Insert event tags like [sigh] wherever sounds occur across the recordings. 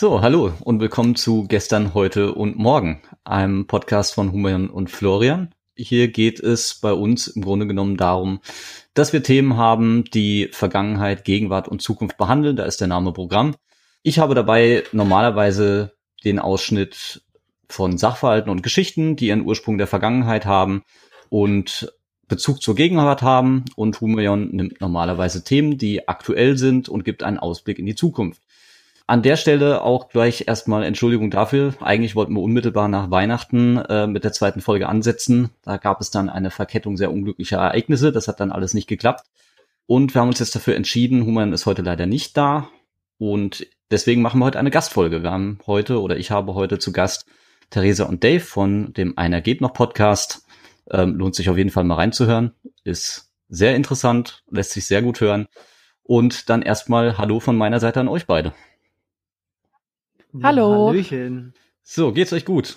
So, hallo und willkommen zu Gestern, Heute und Morgen, einem Podcast von Human und Florian. Hier geht es bei uns im Grunde genommen darum, dass wir Themen haben, die Vergangenheit, Gegenwart und Zukunft behandeln. Da ist der Name Programm. Ich habe dabei normalerweise den Ausschnitt von Sachverhalten und Geschichten, die ihren Ursprung der Vergangenheit haben und Bezug zur Gegenwart haben. Und Humeon nimmt normalerweise Themen, die aktuell sind und gibt einen Ausblick in die Zukunft. An der Stelle auch gleich erstmal Entschuldigung dafür. Eigentlich wollten wir unmittelbar nach Weihnachten äh, mit der zweiten Folge ansetzen. Da gab es dann eine Verkettung sehr unglücklicher Ereignisse. Das hat dann alles nicht geklappt. Und wir haben uns jetzt dafür entschieden, Human ist heute leider nicht da. Und deswegen machen wir heute eine Gastfolge. Wir haben heute oder ich habe heute zu Gast Theresa und Dave von dem Einer geht noch Podcast. Ähm, lohnt sich auf jeden Fall mal reinzuhören. Ist sehr interessant, lässt sich sehr gut hören. Und dann erstmal Hallo von meiner Seite an euch beide. Hallo. Hallöchen. So, geht's euch gut?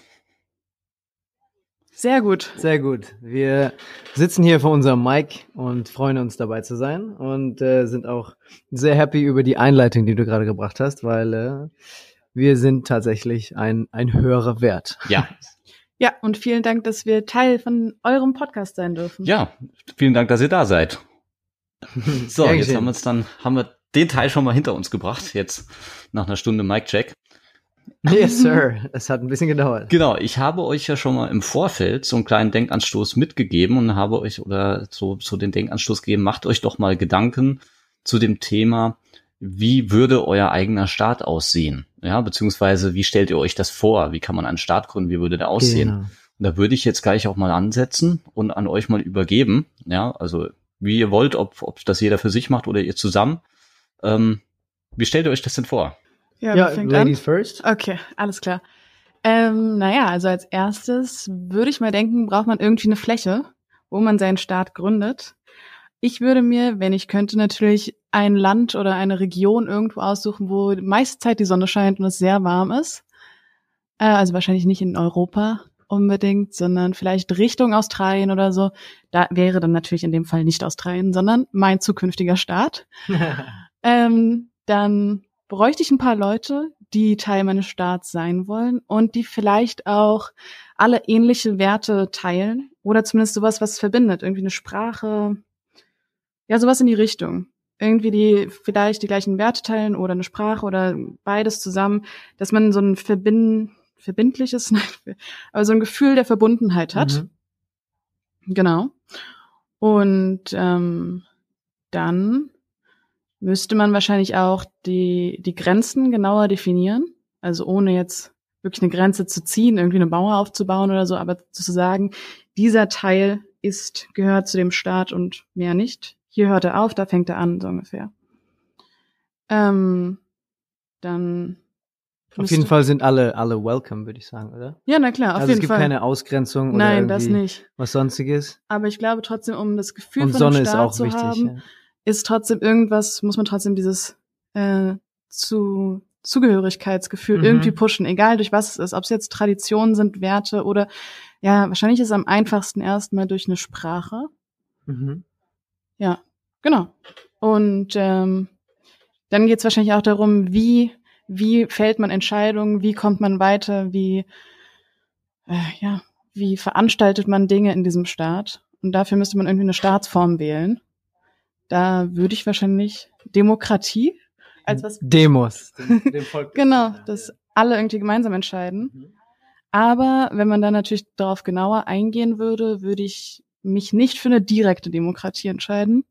Sehr gut. Sehr gut. Wir sitzen hier vor unserem Mic und freuen uns dabei zu sein und äh, sind auch sehr happy über die Einleitung, die du gerade gebracht hast, weil äh, wir sind tatsächlich ein, ein höherer Wert. Ja. Ja, und vielen Dank, dass wir Teil von eurem Podcast sein dürfen. Ja, vielen Dank, dass ihr da seid. So, jetzt haben wir uns dann, haben wir den Teil schon mal hinter uns gebracht, jetzt nach einer Stunde Mic-Check. Yes, sir. Es hat ein bisschen gedauert. Genau, ich habe euch ja schon mal im Vorfeld so einen kleinen Denkanstoß mitgegeben und habe euch oder so, so den Denkanstoß gegeben, macht euch doch mal Gedanken zu dem Thema, wie würde euer eigener Staat aussehen? Ja, beziehungsweise wie stellt ihr euch das vor? Wie kann man einen Staat gründen? Wie würde der aussehen? Genau. Und da würde ich jetzt gleich auch mal ansetzen und an euch mal übergeben. Ja, also wie ihr wollt, ob, ob das jeder für sich macht oder ihr zusammen. Ähm, wie stellt ihr euch das denn vor? Ja, Ja, Ladies first. an? Okay, alles klar. Ähm, naja, also als erstes würde ich mal denken, braucht man irgendwie eine Fläche, wo man seinen Staat gründet. Ich würde mir, wenn ich könnte, natürlich ein Land oder eine Region irgendwo aussuchen, wo die meiste Zeit die Sonne scheint und es sehr warm ist. Äh, also wahrscheinlich nicht in Europa unbedingt, sondern vielleicht Richtung Australien oder so. Da wäre dann natürlich in dem Fall nicht Australien, sondern mein zukünftiger Staat. [laughs] Ähm, dann bräuchte ich ein paar Leute, die Teil meines Staats sein wollen und die vielleicht auch alle ähnliche Werte teilen oder zumindest sowas, was verbindet, irgendwie eine Sprache, ja, sowas in die Richtung. Irgendwie die vielleicht die gleichen Werte teilen oder eine Sprache oder beides zusammen, dass man so ein Verbind verbindliches, [laughs] nein, aber so ein Gefühl der Verbundenheit hat. Mhm. Genau. Und ähm, dann müsste man wahrscheinlich auch die, die Grenzen genauer definieren. Also ohne jetzt wirklich eine Grenze zu ziehen, irgendwie eine Mauer aufzubauen oder so, aber zu sagen, dieser Teil ist, gehört zu dem Staat und mehr nicht. Hier hört er auf, da fängt er an, so ungefähr. Ähm, dann. Auf jeden Fall sind alle, alle welcome, würde ich sagen, oder? Ja, na klar, auf also jeden es gibt Fall. keine Ausgrenzung oder Nein, das nicht. was sonstiges. Aber ich glaube trotzdem, um das Gefühl Und von Sonne einem ist Staat auch zu wichtig. haben, ja. Ist trotzdem irgendwas, muss man trotzdem dieses äh, zu Zugehörigkeitsgefühl Mhm. irgendwie pushen, egal durch was es ist, ob es jetzt Traditionen sind, Werte oder ja, wahrscheinlich ist es am einfachsten erstmal durch eine Sprache. Mhm. Ja, genau. Und ähm, dann geht es wahrscheinlich auch darum, wie wie fällt man Entscheidungen, wie kommt man weiter, wie äh, ja, wie veranstaltet man Dinge in diesem Staat? Und dafür müsste man irgendwie eine Staatsform wählen. Da würde ich wahrscheinlich Demokratie als was Demos. Dem, dem Volk. [laughs] genau, dass alle irgendwie gemeinsam entscheiden. Mhm. Aber wenn man dann natürlich darauf genauer eingehen würde, würde ich mich nicht für eine direkte Demokratie entscheiden,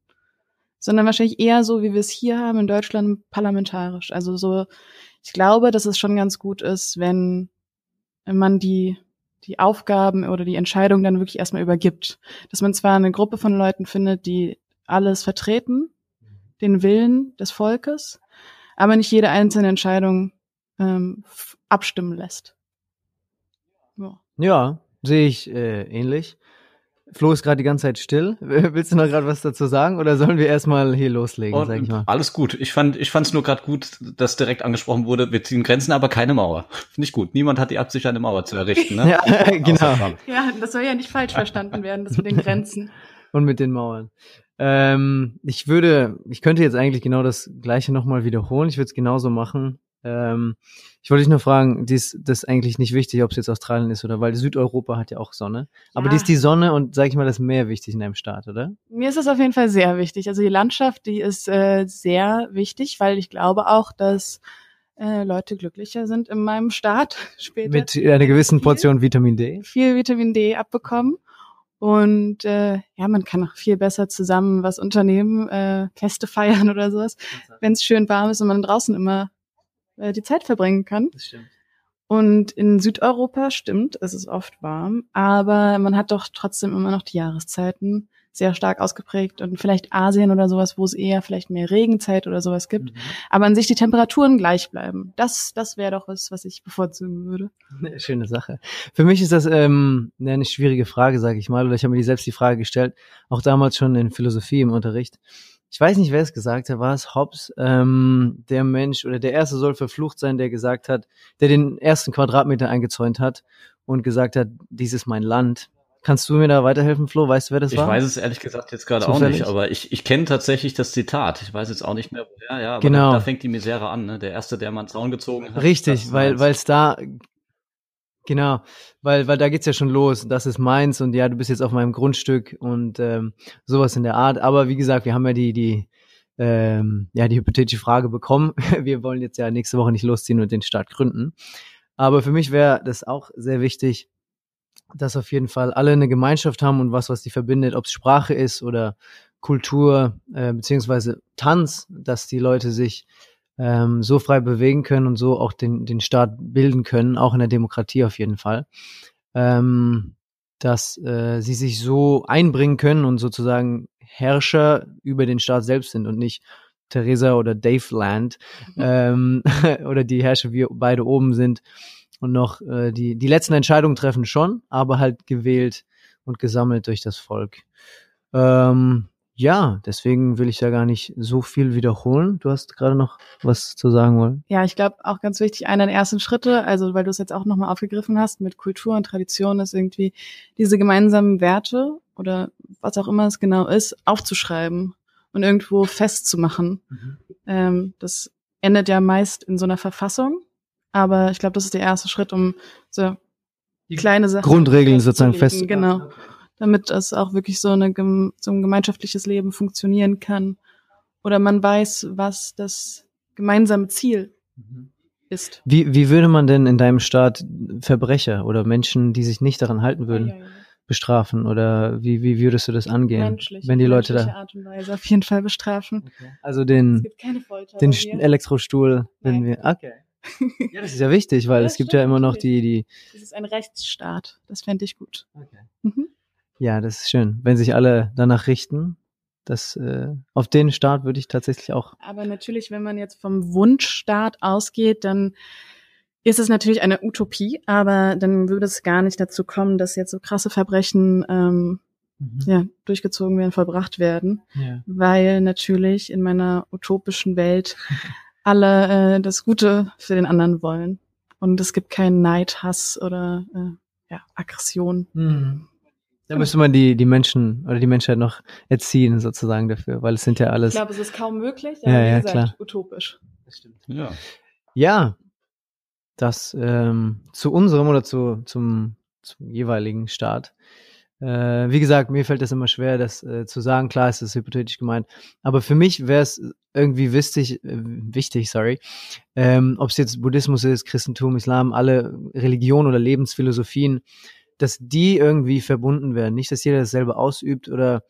sondern wahrscheinlich eher so, wie wir es hier haben in Deutschland, parlamentarisch. Also so, ich glaube, dass es schon ganz gut ist, wenn man die, die Aufgaben oder die Entscheidung dann wirklich erstmal übergibt. Dass man zwar eine Gruppe von Leuten findet, die alles vertreten, den Willen des Volkes, aber nicht jede einzelne Entscheidung ähm, abstimmen lässt. Ja. Ja, sehe ich äh, ähnlich. Flo ist gerade die ganze Zeit still. [laughs] Willst du noch gerade was dazu sagen oder sollen wir erstmal hier loslegen, sag ich mal? Und alles gut. Ich fand, ich fand es nur gerade gut, dass direkt angesprochen wurde, wir ziehen Grenzen, aber keine Mauer. [laughs] Finde ich gut. Niemand hat die Absicht, eine Mauer zu errichten. Ne? [laughs] Ja, genau. Ja, das soll ja nicht falsch verstanden werden, das mit den Grenzen. Und mit den Mauern. Ähm, ich würde, ich könnte jetzt eigentlich genau das Gleiche nochmal wiederholen. Ich würde es genauso machen. Ähm, ich wollte dich nur fragen, dies, das ist eigentlich nicht wichtig, ob es jetzt Australien ist oder weil Südeuropa hat ja auch Sonne. Aber Ja. die ist die Sonne und sag ich mal, das Meer wichtig in deinem Staat, oder? Mir ist das auf jeden Fall sehr wichtig. Also die Landschaft, die ist äh, sehr wichtig, weil ich glaube auch, dass äh, Leute glücklicher sind in meinem Staat [laughs] später. Mit einer gewissen Viel. Portion Vitamin D. viel Vitamin D abbekommen. Und äh, ja, man kann auch viel besser zusammen was unternehmen, äh, Feste feiern oder sowas, wenn es schön warm ist und man draußen immer äh, die Zeit verbringen kann. Das stimmt. Und in Südeuropa stimmt, es ist oft warm, aber man hat doch trotzdem immer noch die Jahreszeiten sehr stark ausgeprägt und vielleicht Asien oder sowas, wo es eher vielleicht mehr Regenzeit oder sowas gibt, Mhm. aber an sich die Temperaturen gleich bleiben. Das, das wäre doch was, was ich bevorzugen würde. Eine [laughs] Schöne Sache. Für mich ist das ähm, eine schwierige Frage, sage ich mal. Oder ich habe mir die selbst die Frage gestellt, auch damals schon in Philosophie im Unterricht. Ich weiß nicht, wer es gesagt hat. War es Hobbes, ähm, der Mensch oder der erste soll verflucht sein, der gesagt hat, der den ersten Quadratmeter eingezäunt hat und gesagt hat, dies ist mein Land. Kannst du mir da weiterhelfen, Flo? Weißt du, wer das Ich war? weiß es ehrlich gesagt jetzt gerade auch nicht, aber ich, ich kenne tatsächlich das Zitat. Ich weiß jetzt auch nicht mehr, woher, ja, aber Genau. da, da fängt die Misere an, ne? Der Erste, der mal einen Zaun gezogen hat. Richtig, weil weil es da genau, weil weil da geht's ja schon los. Das ist meins und ja, du bist jetzt auf meinem Grundstück und ähm, sowas in der Art. Aber wie gesagt, wir haben ja die die ähm, ja die hypothetische Frage bekommen. [laughs] Wir wollen jetzt ja nächste Woche nicht losziehen und den Staat gründen. Aber für mich wäre das auch sehr wichtig, dass auf jeden Fall alle eine Gemeinschaft haben und was, was die verbindet, ob es Sprache ist oder Kultur äh, beziehungsweise Tanz, dass die Leute sich ähm, so frei bewegen können und so auch den, den Staat bilden können, auch in der Demokratie auf jeden Fall, ähm, dass äh, sie sich so einbringen können und sozusagen Herrscher über den Staat selbst sind und nicht Theresa oder Dave Land ähm, [laughs] oder die Herrscher wie beide oben sind und noch äh, die, die letzten Entscheidungen treffen schon, aber halt gewählt und gesammelt durch das Volk. Ähm, ja, deswegen will ich da gar nicht so viel wiederholen. Du hast gerade noch was zu sagen wollen. Ja, ich glaube auch ganz wichtig, einer der ersten Schritte, also weil du es jetzt auch nochmal aufgegriffen hast mit Kultur und Tradition, ist irgendwie diese gemeinsamen Werte oder was auch immer es genau ist, aufzuschreiben und irgendwo festzumachen. Ähm, das endet ja meist in so einer Verfassung, aber ich glaube, das ist der erste Schritt, um so kleine Sachen Grundregeln sozusagen festzulegen, fest. Genau, damit es auch wirklich so, eine, so ein gemeinschaftliches Leben funktionieren kann. Oder man weiß, was das gemeinsame Ziel ist. Wie, wie würde man denn in deinem Staat Verbrecher oder Menschen, die sich nicht daran halten würden, bestrafen? Oder wie, wie würdest du das angehen? Menschlich, wenn die Leute da. Art und Weise auf jeden Fall bestrafen. Also Es den, gibt keine Folter. den. Elektrostuhl, wenn Nein. wir. Okay. Ja, das [laughs] ist ja wichtig, weil Ja, es gibt ja immer noch die, die. Das ist ein Rechtsstaat. Das fände ich gut. Mhm. Ja, das ist schön. Wenn sich alle danach richten, das, äh, auf den Staat würde ich tatsächlich auch. Aber natürlich, wenn man jetzt vom Wunschstaat ausgeht, dann ist es natürlich eine Utopie, aber dann würde es gar nicht dazu kommen, dass jetzt so krasse Verbrechen ähm, ja, durchgezogen werden, vollbracht werden, Ja. weil natürlich in meiner utopischen Welt [laughs] alle äh, das Gute für den anderen wollen. Und es gibt keinen Neid, Hass oder äh, ja, Aggression. Mhm. Da müsste man die, die Menschen oder die Menschheit noch erziehen, sozusagen dafür, weil es sind ja Ich alles. glaube, es ist kaum möglich, Ja, aber wie ja, gesagt, klar. utopisch. Ja. Ja, das ähm, zu unserem oder zu, zum, zum jeweiligen Staat. Äh, wie gesagt, mir fällt das immer schwer, das äh, zu sagen. Klar, ist hypothetisch gemeint. Aber für mich wäre es irgendwie wichtig, äh, wichtig, sorry, ähm, ob es jetzt Buddhismus ist, Christentum, Islam, alle Religionen oder Lebensphilosophien, dass die irgendwie verbunden werden. Nicht, dass jeder dasselbe ausübt oder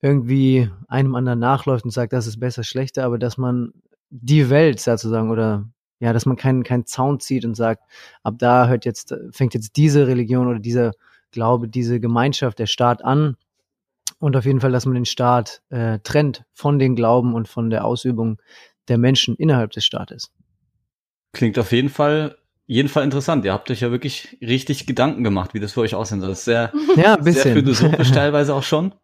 irgendwie einem anderen nachläuft und sagt, das ist besser, schlechter, aber dass man die Welt sozusagen oder ja, dass man keinen keinen Zaun zieht und sagt, ab da hört jetzt fängt jetzt diese Religion oder dieser Glaube, diese Gemeinschaft, der Staat an und auf jeden Fall, dass man den Staat äh, trennt von den Glauben und von der Ausübung der Menschen innerhalb des Staates. Klingt auf jeden Fall, jeden Fall interessant. Ihr habt euch ja wirklich richtig Gedanken gemacht, wie das für euch aussehen soll. Das ist sehr, [laughs] Ja, sehr philosophisch [laughs] teilweise auch schon.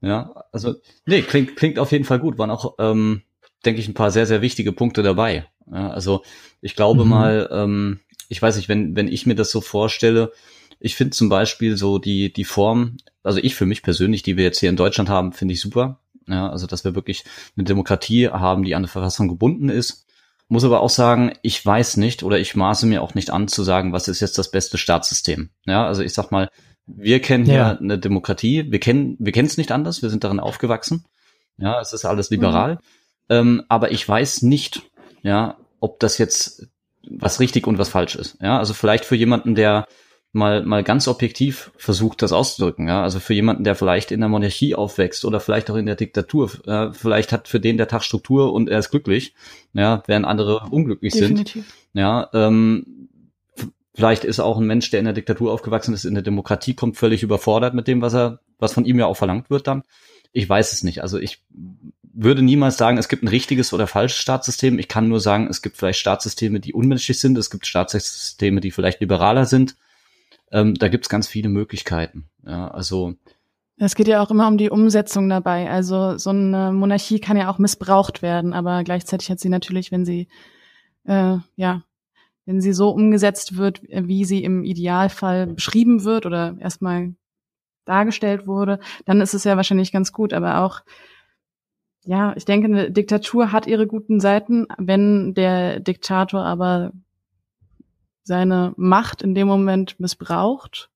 Ja, also, nee, klingt, klingt auf jeden Fall gut. Waren auch, ähm, denke ich, ein paar sehr, sehr wichtige Punkte dabei. Ja, also, ich glaube Mhm. mal, ähm, ich weiß nicht, wenn, wenn ich mir das so vorstelle, ich finde zum Beispiel so die, die Form, also ich für mich persönlich, die wir jetzt hier in Deutschland haben, finde ich super. Ja, also, dass wir wirklich eine Demokratie haben, die an eine Verfassung gebunden ist. Muss aber auch sagen, ich weiß nicht oder ich maße mir auch nicht an zu sagen, was ist jetzt das beste Staatssystem. Ja, also ich sag mal, wir kennen hier Ja. eine Demokratie, wir kennen, wir kennen es nicht anders, wir sind darin aufgewachsen. Ja, es ist alles liberal. Ähm, aber ich weiß nicht, ja, ob das jetzt was richtig und was falsch ist. Ja, also vielleicht für jemanden, der mal, mal ganz objektiv versucht, das auszudrücken. Ja, also für jemanden, der vielleicht in der Monarchie aufwächst oder vielleicht auch in der Diktatur, äh, vielleicht hat für den der Tag Struktur und er ist glücklich. Ja, während andere unglücklich sind. Definitiv. Ja, ähm, vielleicht ist auch ein Mensch, der in der Diktatur aufgewachsen ist, in der Demokratie kommt völlig überfordert mit dem, was er, was von ihm ja auch verlangt wird dann. Ich weiß es nicht. Also ich würde niemals sagen, es gibt ein richtiges oder falsches Staatssystem. Ich kann nur sagen, es gibt vielleicht Staatssysteme, die unmenschlich sind. Es gibt Staatssysteme, die vielleicht liberaler sind. Ähm, da gibt's ganz viele Möglichkeiten. Ja, also Es geht ja auch immer um die Umsetzung dabei. Also so eine Monarchie kann ja auch missbraucht werden, aber gleichzeitig hat sie natürlich, wenn sie äh, ja, wenn sie so umgesetzt wird, wie sie im Idealfall beschrieben wird oder erstmal dargestellt wurde, dann ist es ja wahrscheinlich ganz gut. Aber auch ja, ich denke, eine Diktatur hat ihre guten Seiten, wenn der Diktator aber seine Macht in dem Moment missbraucht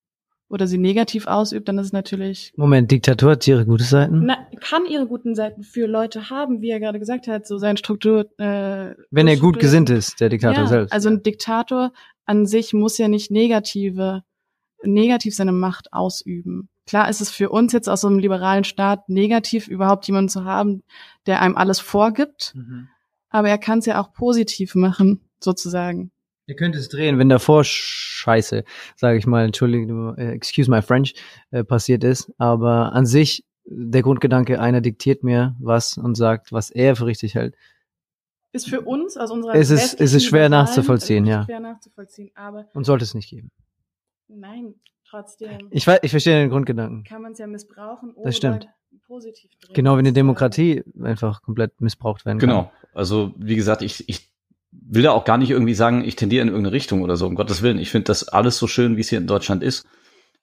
oder sie negativ ausübt, dann ist es natürlich Moment, Diktatur hat ihre gute Seiten? na, kann ihre guten Seiten für Leute haben, wie er gerade gesagt hat, so sein Struktur. Äh, Wenn er gut gesinnt ist, der Diktator ja, selbst. Also ein Diktator an sich muss ja nicht negative, negativ seine Macht ausüben. Klar ist es für uns jetzt aus so einem liberalen Staat negativ, überhaupt jemanden zu haben, der einem alles vorgibt, Mhm. aber er kann es ja auch positiv machen, sozusagen. Ihr könnt es drehen, wenn davor Scheiße, sage ich mal, Entschuldigung, äh, excuse my French, äh, passiert ist. Aber an sich, der Grundgedanke, einer diktiert mir was und sagt, was er für richtig hält. Ist für uns aus unserer Es ist- es ist schwer nachzuvollziehen, ja. Schwer nachzuvollziehen, aber Und sollte es nicht geben. nein, trotzdem. Ich, weiß, ich verstehe den Grundgedanken. kann man es ja missbrauchen oder Das stimmt. positiv drehen. Genau wie eine sozusagen. Demokratie einfach komplett missbraucht werden kann. Genau. Also wie gesagt, ich, ich will da auch gar nicht irgendwie sagen, ich tendiere in irgendeine Richtung oder so, um Gottes Willen. Ich finde das alles so schön, wie es hier in Deutschland ist.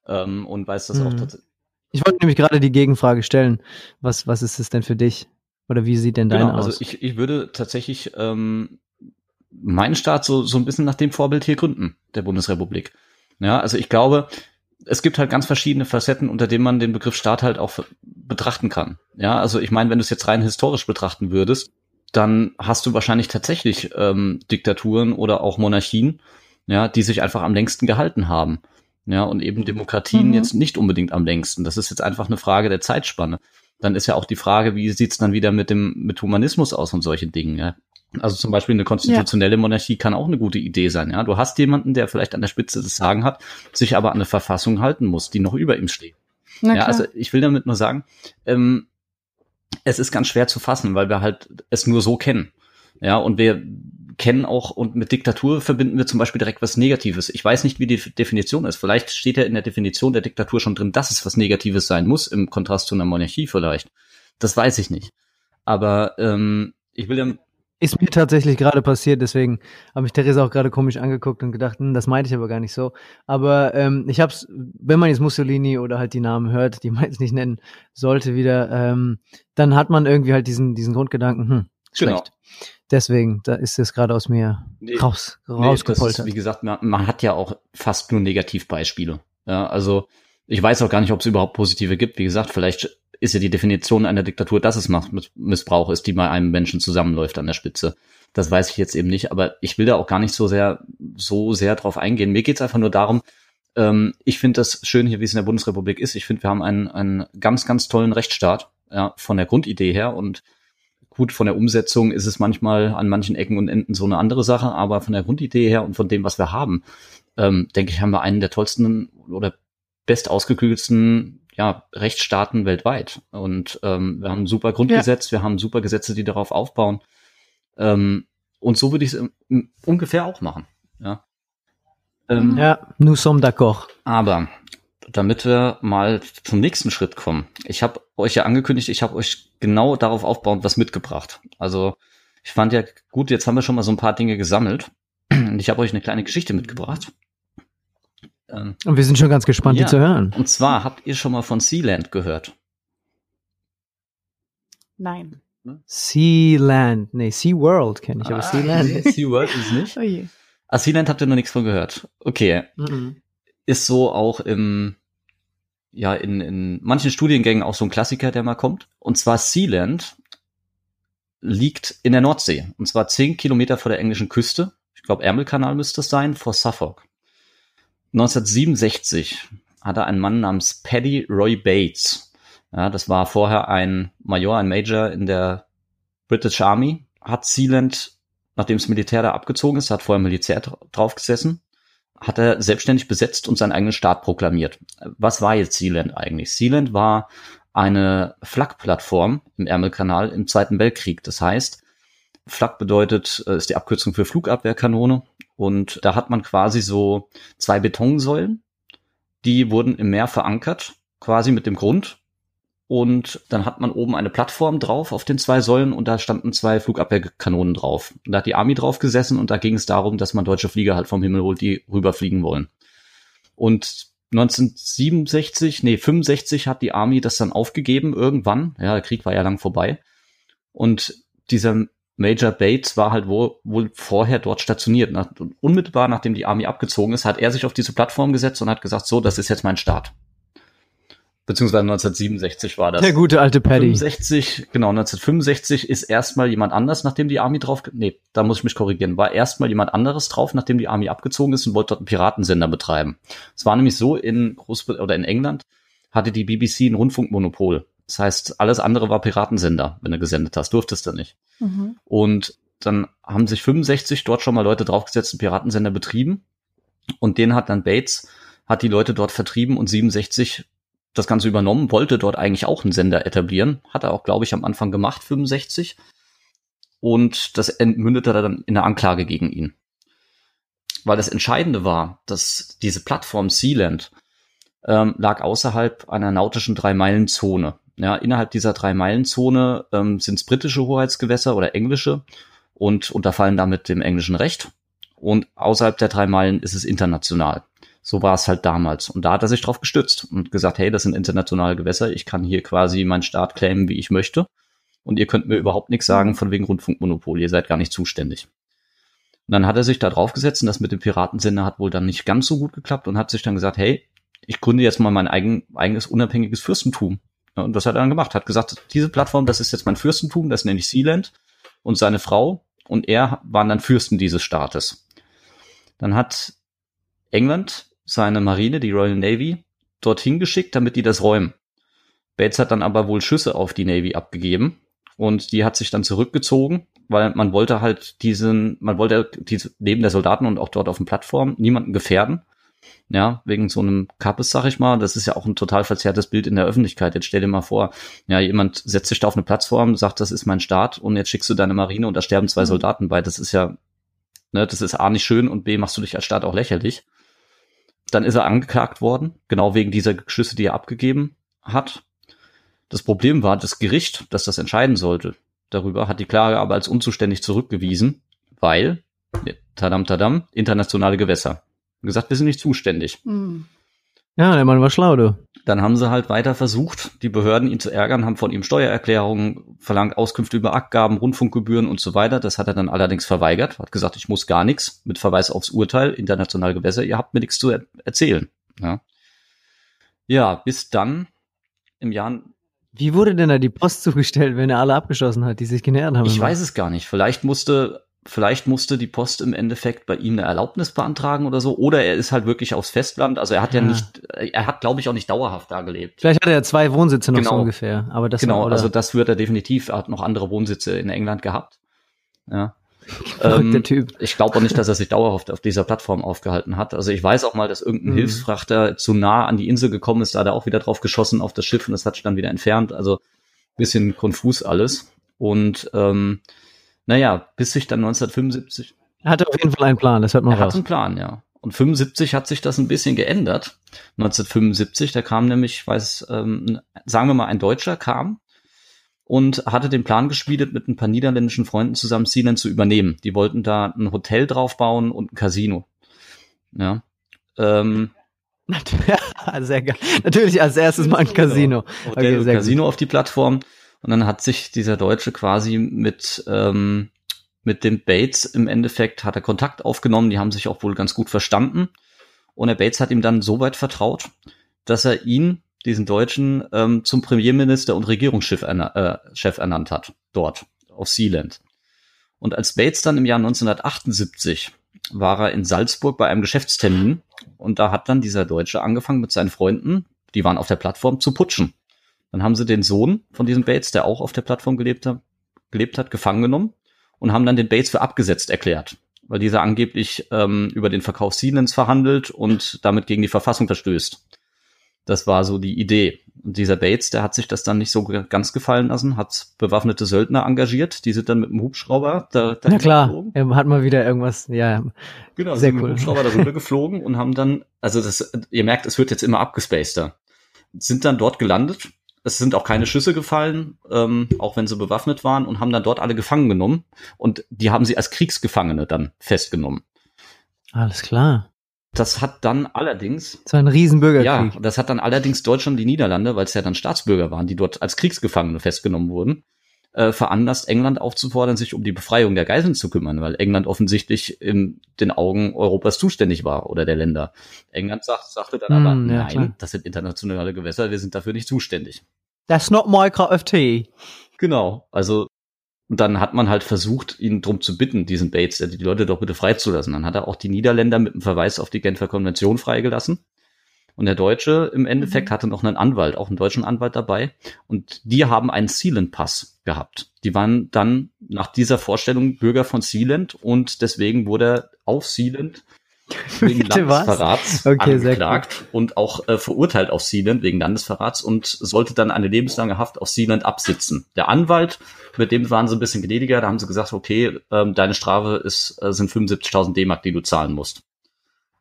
Ähm, und weiß das auch Mhm. tatsächlich. Ich wollte nämlich gerade die Gegenfrage stellen. Was, was ist es denn für dich? Oder wie sieht denn deine Genau, also aus? ich, ich würde tatsächlich ähm, meinen Staat so, so ein bisschen nach dem Vorbild hier gründen, der Bundesrepublik. Ja, also ich glaube, es gibt halt ganz verschiedene Facetten, unter denen man den Begriff Staat halt auch betrachten kann. Ja, also ich meine, wenn du es jetzt rein historisch betrachten würdest, dann hast du wahrscheinlich tatsächlich ähm, Diktaturen oder auch Monarchien, ja, die sich einfach am längsten gehalten haben. Ja, und eben Demokratien Mhm. jetzt nicht unbedingt am längsten. Das ist jetzt einfach eine Frage der Zeitspanne. Dann ist ja auch die Frage, wie sieht's dann wieder mit dem mit Humanismus aus und solchen Dingen. Ja? Also zum Beispiel eine konstitutionelle Monarchie kann auch eine gute Idee sein. Ja, du hast jemanden, der vielleicht an der Spitze des Sagen hat, sich aber an eine Verfassung halten muss, die noch über ihm steht. Na Ja, klar. also ich will damit nur sagen, ähm, es ist ganz schwer zu fassen, weil wir halt es nur so kennen. Ja, und wir kennen auch, und mit Diktatur verbinden wir zum Beispiel direkt was Negatives. Ich weiß nicht, wie die Definition ist. Vielleicht steht ja in der Definition der Diktatur schon drin, dass es was Negatives sein muss, im Kontrast zu einer Monarchie vielleicht. Das weiß ich nicht. Aber ähm, ich will ja, Ist mir tatsächlich gerade passiert, deswegen habe mich Theresa auch gerade komisch angeguckt und gedacht, hm, das meinte ich aber gar nicht so. Aber ähm, ich habe es, wenn man jetzt Mussolini oder halt die Namen hört, die man jetzt nicht nennen sollte wieder, ähm, dann hat man irgendwie halt diesen, diesen Grundgedanken, hm, schlecht. Genau. Deswegen, da ist es gerade aus mir Nee, raus, Nee, rausgepoltert. ist, wie gesagt, man, man hat ja auch fast nur Negativbeispiele. Ja, also ich weiß auch gar nicht, ob es überhaupt positive gibt. Wie gesagt, vielleicht ist ja die Definition einer Diktatur, dass es Machtmissbrauch ist, die bei einem Menschen zusammenläuft an der Spitze. Das weiß ich jetzt eben nicht, aber ich will da auch gar nicht so sehr, so sehr drauf eingehen. Mir geht's einfach nur darum, ähm, ich finde das schön hier, wie es in der Bundesrepublik ist. Ich finde, wir haben einen, einen ganz, ganz tollen Rechtsstaat, ja, von der Grundidee her und Gut, von der Umsetzung ist es manchmal an manchen Ecken und Enden so eine andere Sache, aber von der Grundidee her und von dem, was wir haben, ähm, denke ich, haben wir einen der tollsten oder best ausgeklügelsten ja, Rechtsstaaten weltweit. Und ähm, wir haben ein super Grundgesetz, wir haben super Gesetze, die darauf aufbauen. Ähm, und so würde ich es ungefähr auch machen. Ja. Ähm, ja, nous sommes d'accord. aber damit wir mal zum nächsten Schritt kommen. Ich habe euch ja angekündigt, ich habe euch genau darauf aufbauend was mitgebracht. Also ich fand ja gut, jetzt haben wir schon mal so ein paar Dinge gesammelt. Und ich habe euch eine kleine Geschichte mitgebracht. Ähm, Und wir sind schon ganz gespannt, Ja. die zu hören. und zwar habt ihr schon mal von Sealand gehört? Nein. Sealand. Nee, SeaWorld kenne ich, aber Ah, Sealand. [laughs] nee, SeaWorld ist nicht. Oh je. Ah, Sealand habt ihr noch nichts von gehört. Okay. Mhm. Ist so auch im, ja, in, in manchen Studiengängen auch so ein Klassiker, der mal kommt. Und zwar Sealand liegt in der Nordsee. Und zwar zehn Kilometer vor der englischen Küste. Ich glaube, Ärmelkanal müsste es sein, vor Suffolk. 1967 hatte ein Mann namens Paddy Roy Bates. Ja, das war vorher ein Major, ein Major in der British Army, hat Sealand, nachdem das Militär da abgezogen ist, hat vorher Militär dra- drauf gesessen, hat er selbstständig besetzt und seinen eigenen Staat proklamiert. Was war jetzt Sealand eigentlich? Sealand war eine Flak-Plattform im Ärmelkanal im Zweiten Weltkrieg. Das heißt, Flak bedeutet, äh, ist die Abkürzung für Flugabwehrkanone. Und da hat man quasi so zwei Betonsäulen, die wurden im Meer verankert, quasi mit dem Grund. Und dann hat man oben eine Plattform drauf auf den zwei Säulen und da standen zwei Flugabwehrkanonen drauf. Und da hat die Army drauf gesessen und da ging es darum, dass man deutsche Flieger halt vom Himmel holt, die rüberfliegen wollen. Und 1967, nee, 65 hat die Army das dann aufgegeben irgendwann. Ja, der Krieg war ja lang vorbei. Und dieser Major Bates war halt wohl, wohl vorher dort stationiert. Nach, unmittelbar nachdem die Army abgezogen ist, hat er sich auf diese Plattform gesetzt und hat gesagt, so, das ist jetzt mein Staat. Beziehungsweise 1967 war das. Der gute alte Paddy. 65, genau, 1965 ist erstmal jemand anders, nachdem die Army drauf, nee, da muss ich mich korrigieren, war erstmal jemand anderes drauf, nachdem die Army abgezogen ist und wollte dort einen Piratensender betreiben. Es war nämlich so, in Großbritannien oder in England hatte die BBC ein Rundfunkmonopol. Das heißt, alles andere war Piratensender, wenn du gesendet hast, durftest du nicht. Mhm. Und dann haben sich 65 dort schon mal Leute draufgesetzt, einen Piratensender betrieben. Und den hat dann Bates, hat die Leute dort vertrieben und 67 das Ganze übernommen, wollte dort eigentlich auch einen Sender etablieren. Hat er auch, glaube ich, am Anfang gemacht, 65. Und das mündete dann in einer Anklage gegen ihn. Weil das Entscheidende war, dass diese Plattform Sealand ähm, lag außerhalb einer nautischen Drei-Meilen-Zone. Ja, innerhalb dieser Drei-Meilen-Zone ähm, sind es britische Hoheitsgewässer oder englische und unterfallen damit dem englischen Recht. Und außerhalb der drei Meilen ist es international. So war es halt damals. Und da hat er sich drauf gestützt und gesagt, hey, das sind internationale Gewässer. Ich kann hier quasi meinen Staat claimen, wie ich möchte. Und ihr könnt mir überhaupt nichts sagen von wegen Rundfunkmonopol. Ihr seid gar nicht zuständig. Und dann hat er sich da drauf gesetzt und das mit dem Piratensender hat wohl dann nicht ganz so gut geklappt und hat sich dann gesagt, hey, ich gründe jetzt mal mein eigen, eigenes unabhängiges Fürstentum. Und das hat er dann gemacht. Hat gesagt, diese Plattform, das ist jetzt mein Fürstentum, das nenne ich Sealand. Und seine Frau und er waren dann Fürsten dieses Staates. Dann hat England seine Marine, die Royal Navy, dorthin geschickt, damit die das räumen. Bates hat dann aber wohl Schüsse auf die Navy abgegeben und die hat sich dann zurückgezogen, weil man wollte halt diesen, man wollte diese, neben der Soldaten und auch dort auf den Plattformen niemanden gefährden. Ja, wegen so einem Kappes, sag ich mal. Das ist ja auch ein total verzerrtes Bild in der Öffentlichkeit. Jetzt stell dir mal vor, ja, jemand setzt sich da auf eine Plattform, sagt, das ist mein Staat und jetzt schickst du deine Marine und da sterben zwei Soldaten bei. Das ist ja, ne, das ist A nicht schön und B machst du dich als Staat auch lächerlich. Dann ist er angeklagt worden, genau wegen dieser Schüsse, die er abgegeben hat. Das Problem war, das Gericht, das das entscheiden sollte, darüber hat die Klage aber als unzuständig zurückgewiesen, weil, tadam, tadam, internationale Gewässer. Gesagt, wir sind nicht zuständig. Mhm. Ja, der Mann war schlau, du. Dann haben sie halt weiter versucht, die Behörden ihn zu ärgern, haben von ihm Steuererklärungen verlangt, Auskünfte über Abgaben, Rundfunkgebühren und so weiter. Das hat er dann allerdings verweigert, hat gesagt, ich muss gar nichts, mit Verweis aufs Urteil, internationale Gewässer, ihr habt mir nichts zu er erzählen. Ja. ja, bis dann im Jahr Wie wurde denn da die Post zugestellt, wenn er alle abgeschossen hat, die sich genähert haben? Ich weiß es gar nicht. Vielleicht musste, vielleicht musste die Post im Endeffekt bei ihm eine Erlaubnis beantragen oder so. Oder er ist halt wirklich aufs Festland. Also er hat ja, Ja. nicht, er hat, glaube ich, auch nicht dauerhaft da gelebt. Vielleicht hat er ja zwei Wohnsitze noch so Genau. ungefähr. Aber das genau, oder, also das wird er definitiv. Er hat noch andere Wohnsitze in England gehabt. Ja. [laughs] Ähm, Typ. ich glaube auch nicht, dass er sich dauerhaft auf dieser Plattform aufgehalten hat. Also ich weiß auch mal, dass irgendein Mhm. Hilfsfrachter zu nah an die Insel gekommen ist, da hat er auch wieder drauf geschossen auf das Schiff und das hat sich dann wieder entfernt. Also bisschen konfus alles. Und ähm, naja, bis sich dann 1975 Er hatte auf jeden Fall einen Plan, das hört man er hat raus. einen Plan, ja. Und 75 hat sich das ein bisschen geändert. 1975, da kam nämlich, ich weiß, ähm, sagen wir mal, ein Deutscher kam und hatte den Plan geschmiedet, mit ein paar niederländischen Freunden zusammen Sealand zu übernehmen. Die wollten da ein Hotel draufbauen und ein Casino. Ja. Ähm, [laughs] Ja, sehr geil. Natürlich als erstes mal ein Casino. Hotel Okay, und Casino auf die Plattform. Und dann hat sich dieser Deutsche quasi mit, ähm, mit dem Bates im Endeffekt, hat er Kontakt aufgenommen, die haben sich auch wohl ganz gut verstanden. Und der Bates hat ihm dann so weit vertraut, dass er ihn, diesen Deutschen, ähm, zum Premierminister und Regierungschef äh, Chef ernannt hat, dort, auf Sealand. Und als Bates dann im Jahr 1978 war er in Salzburg bei einem Geschäftstermin und da hat dann dieser Deutsche angefangen mit seinen Freunden, die waren auf der Plattform, zu putschen. Dann haben sie den Sohn von diesem Bates, der auch auf der Plattform gelebt hat, gelebt hat gefangen genommen und haben dann den Bates für abgesetzt erklärt, weil dieser angeblich ähm, über den Verkauf Siemens verhandelt und damit gegen die Verfassung verstößt. Das war so die Idee. Und dieser Bates, der hat sich das dann nicht so ganz gefallen lassen, hat bewaffnete Söldner engagiert, die sind dann mit dem Hubschrauber da, da Na klar, er hat mal wieder irgendwas, ja. Genau, sehr sind cool. mit dem Hubschrauber darüber geflogen und haben dann, also das, ihr merkt, es wird jetzt immer abgespaceder. Sind dann dort gelandet. Es sind auch keine Schüsse gefallen, ähm, auch wenn sie bewaffnet waren und haben dann dort alle gefangen genommen. Und die haben sie als Kriegsgefangene dann festgenommen. Alles klar. Das hat dann allerdings. Das war ein Riesenbürgerkrieg. Ja, das hat dann allerdings Deutschland die Niederlande, weil es ja dann Staatsbürger waren, die dort als Kriegsgefangene festgenommen wurden, äh, veranlasst, England aufzufordern, sich um die Befreiung der Geiseln zu kümmern, weil England offensichtlich in den Augen Europas zuständig war oder der Länder. England sagt, sagte dann aber, mm, ja, nein, klar. das sind internationale Gewässer, wir sind dafür nicht zuständig. That's not my cup of tea. Genau, also dann hat man halt versucht, ihn drum zu bitten, diesen Bates, die Leute doch bitte freizulassen. Dann hat er auch die Niederländer mit einem Verweis auf die Genfer Konvention freigelassen. Und der Deutsche im Endeffekt mhm. hatte noch einen Anwalt, auch einen deutschen Anwalt dabei. Und die haben einen Sealand-Pass gehabt. Die waren dann nach dieser Vorstellung Bürger von Sealand und deswegen wurde er auf Sealand [laughs] wegen Landesverrats okay, angeklagt und auch äh, verurteilt auf Sealand wegen Landesverrats und sollte dann eine lebenslange Haft auf Sealand absitzen. Der Anwalt, mit dem waren sie ein bisschen gnädiger, da haben sie gesagt, okay, ähm, deine Strafe ist, äh, sind 75.000 D-Mark, die du zahlen musst.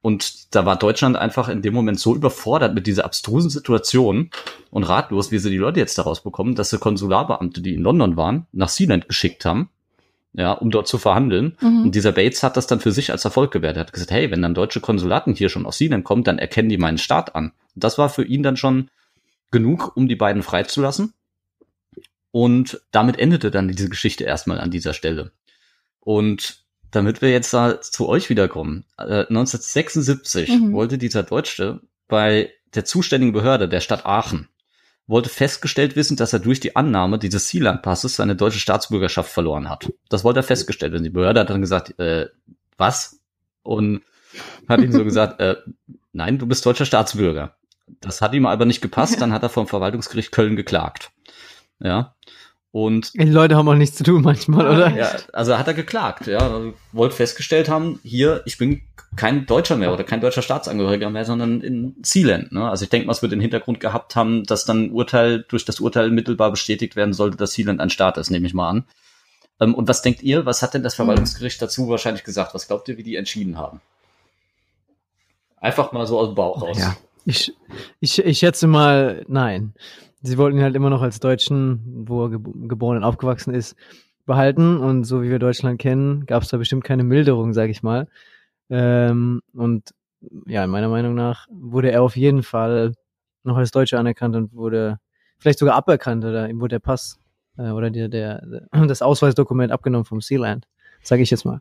Und da war Deutschland einfach in dem Moment so überfordert mit dieser abstrusen Situation und ratlos, wie sie die Leute jetzt daraus bekommen, dass sie Konsularbeamte, die in London waren, nach Sealand geschickt haben ja, um dort zu verhandeln. Mhm. Und dieser Bates hat das dann für sich als Erfolg gewährt. Er hat gesagt, hey, wenn dann deutsche Konsulaten hier schon aus Sienen kommen, dann erkennen die meinen Staat an. Und das war für ihn dann schon genug, um die beiden freizulassen. Und damit endete dann diese Geschichte erstmal an dieser Stelle. Und damit wir jetzt da zu euch wiederkommen. Äh, 1976 mhm. wollte dieser Deutsche bei der zuständigen Behörde der Stadt Aachen wollte festgestellt wissen, dass er durch die Annahme dieses Sealand-Passes seine deutsche Staatsbürgerschaft verloren hat. Das wollte er festgestellt wissen. Die Behörde hat dann gesagt, äh, was? Und hat ihm so [laughs] gesagt, äh, nein, du bist deutscher Staatsbürger. Das hat ihm aber nicht gepasst, dann hat er vom Verwaltungsgericht Köln geklagt. Ja. Und die Leute haben auch nichts zu tun manchmal, oder? Ja, also hat er geklagt, ja. Wollte festgestellt haben, hier, ich bin kein Deutscher mehr oder kein deutscher Staatsangehöriger mehr, sondern in Sealand. Ne? Also ich denke mal, es wird den Hintergrund gehabt haben, dass dann Urteil durch das Urteil mittelbar bestätigt werden sollte, dass Sealand ein Staat ist, nehme ich mal an. Ähm, und was denkt ihr, was hat denn das Verwaltungsgericht dazu wahrscheinlich gesagt? Was glaubt ihr, wie die entschieden haben? Einfach mal so aus dem Bauch raus. Ja, ich, ich, ich schätze mal, nein sie wollten ihn halt immer noch als Deutschen, wo er geboren und aufgewachsen ist, behalten. Und so wie wir Deutschland kennen, gab es da bestimmt keine Milderung, sage ich mal. Ähm, und ja, in meiner Meinung nach wurde er auf jeden Fall noch als Deutscher anerkannt und wurde vielleicht sogar aberkannt oder ihm wurde der Pass äh, oder der, der, das Ausweisdokument abgenommen vom Sealand, sage ich jetzt mal.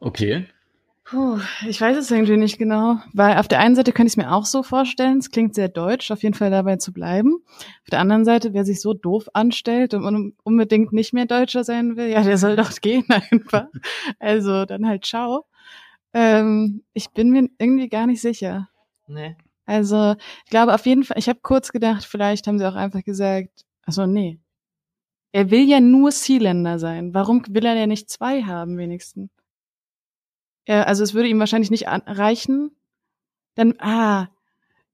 Okay. Puh, ich weiß es irgendwie nicht genau, weil auf der einen Seite könnte ich es mir auch so vorstellen, es klingt sehr deutsch, auf jeden Fall dabei zu bleiben. Auf der anderen Seite, wer sich so doof anstellt und unbedingt nicht mehr Deutscher sein will, ja, der soll doch gehen [laughs] einfach. Also dann halt ciao. Ähm, ich bin mir irgendwie gar nicht sicher. Nee. Also ich glaube auf jeden Fall, ich habe kurz gedacht, vielleicht haben sie auch einfach gesagt, also nee. Er will ja nur Sealänder sein. Warum will er denn nicht zwei haben wenigstens? Ja, also es würde ihm wahrscheinlich nicht reichen. Dann, ah,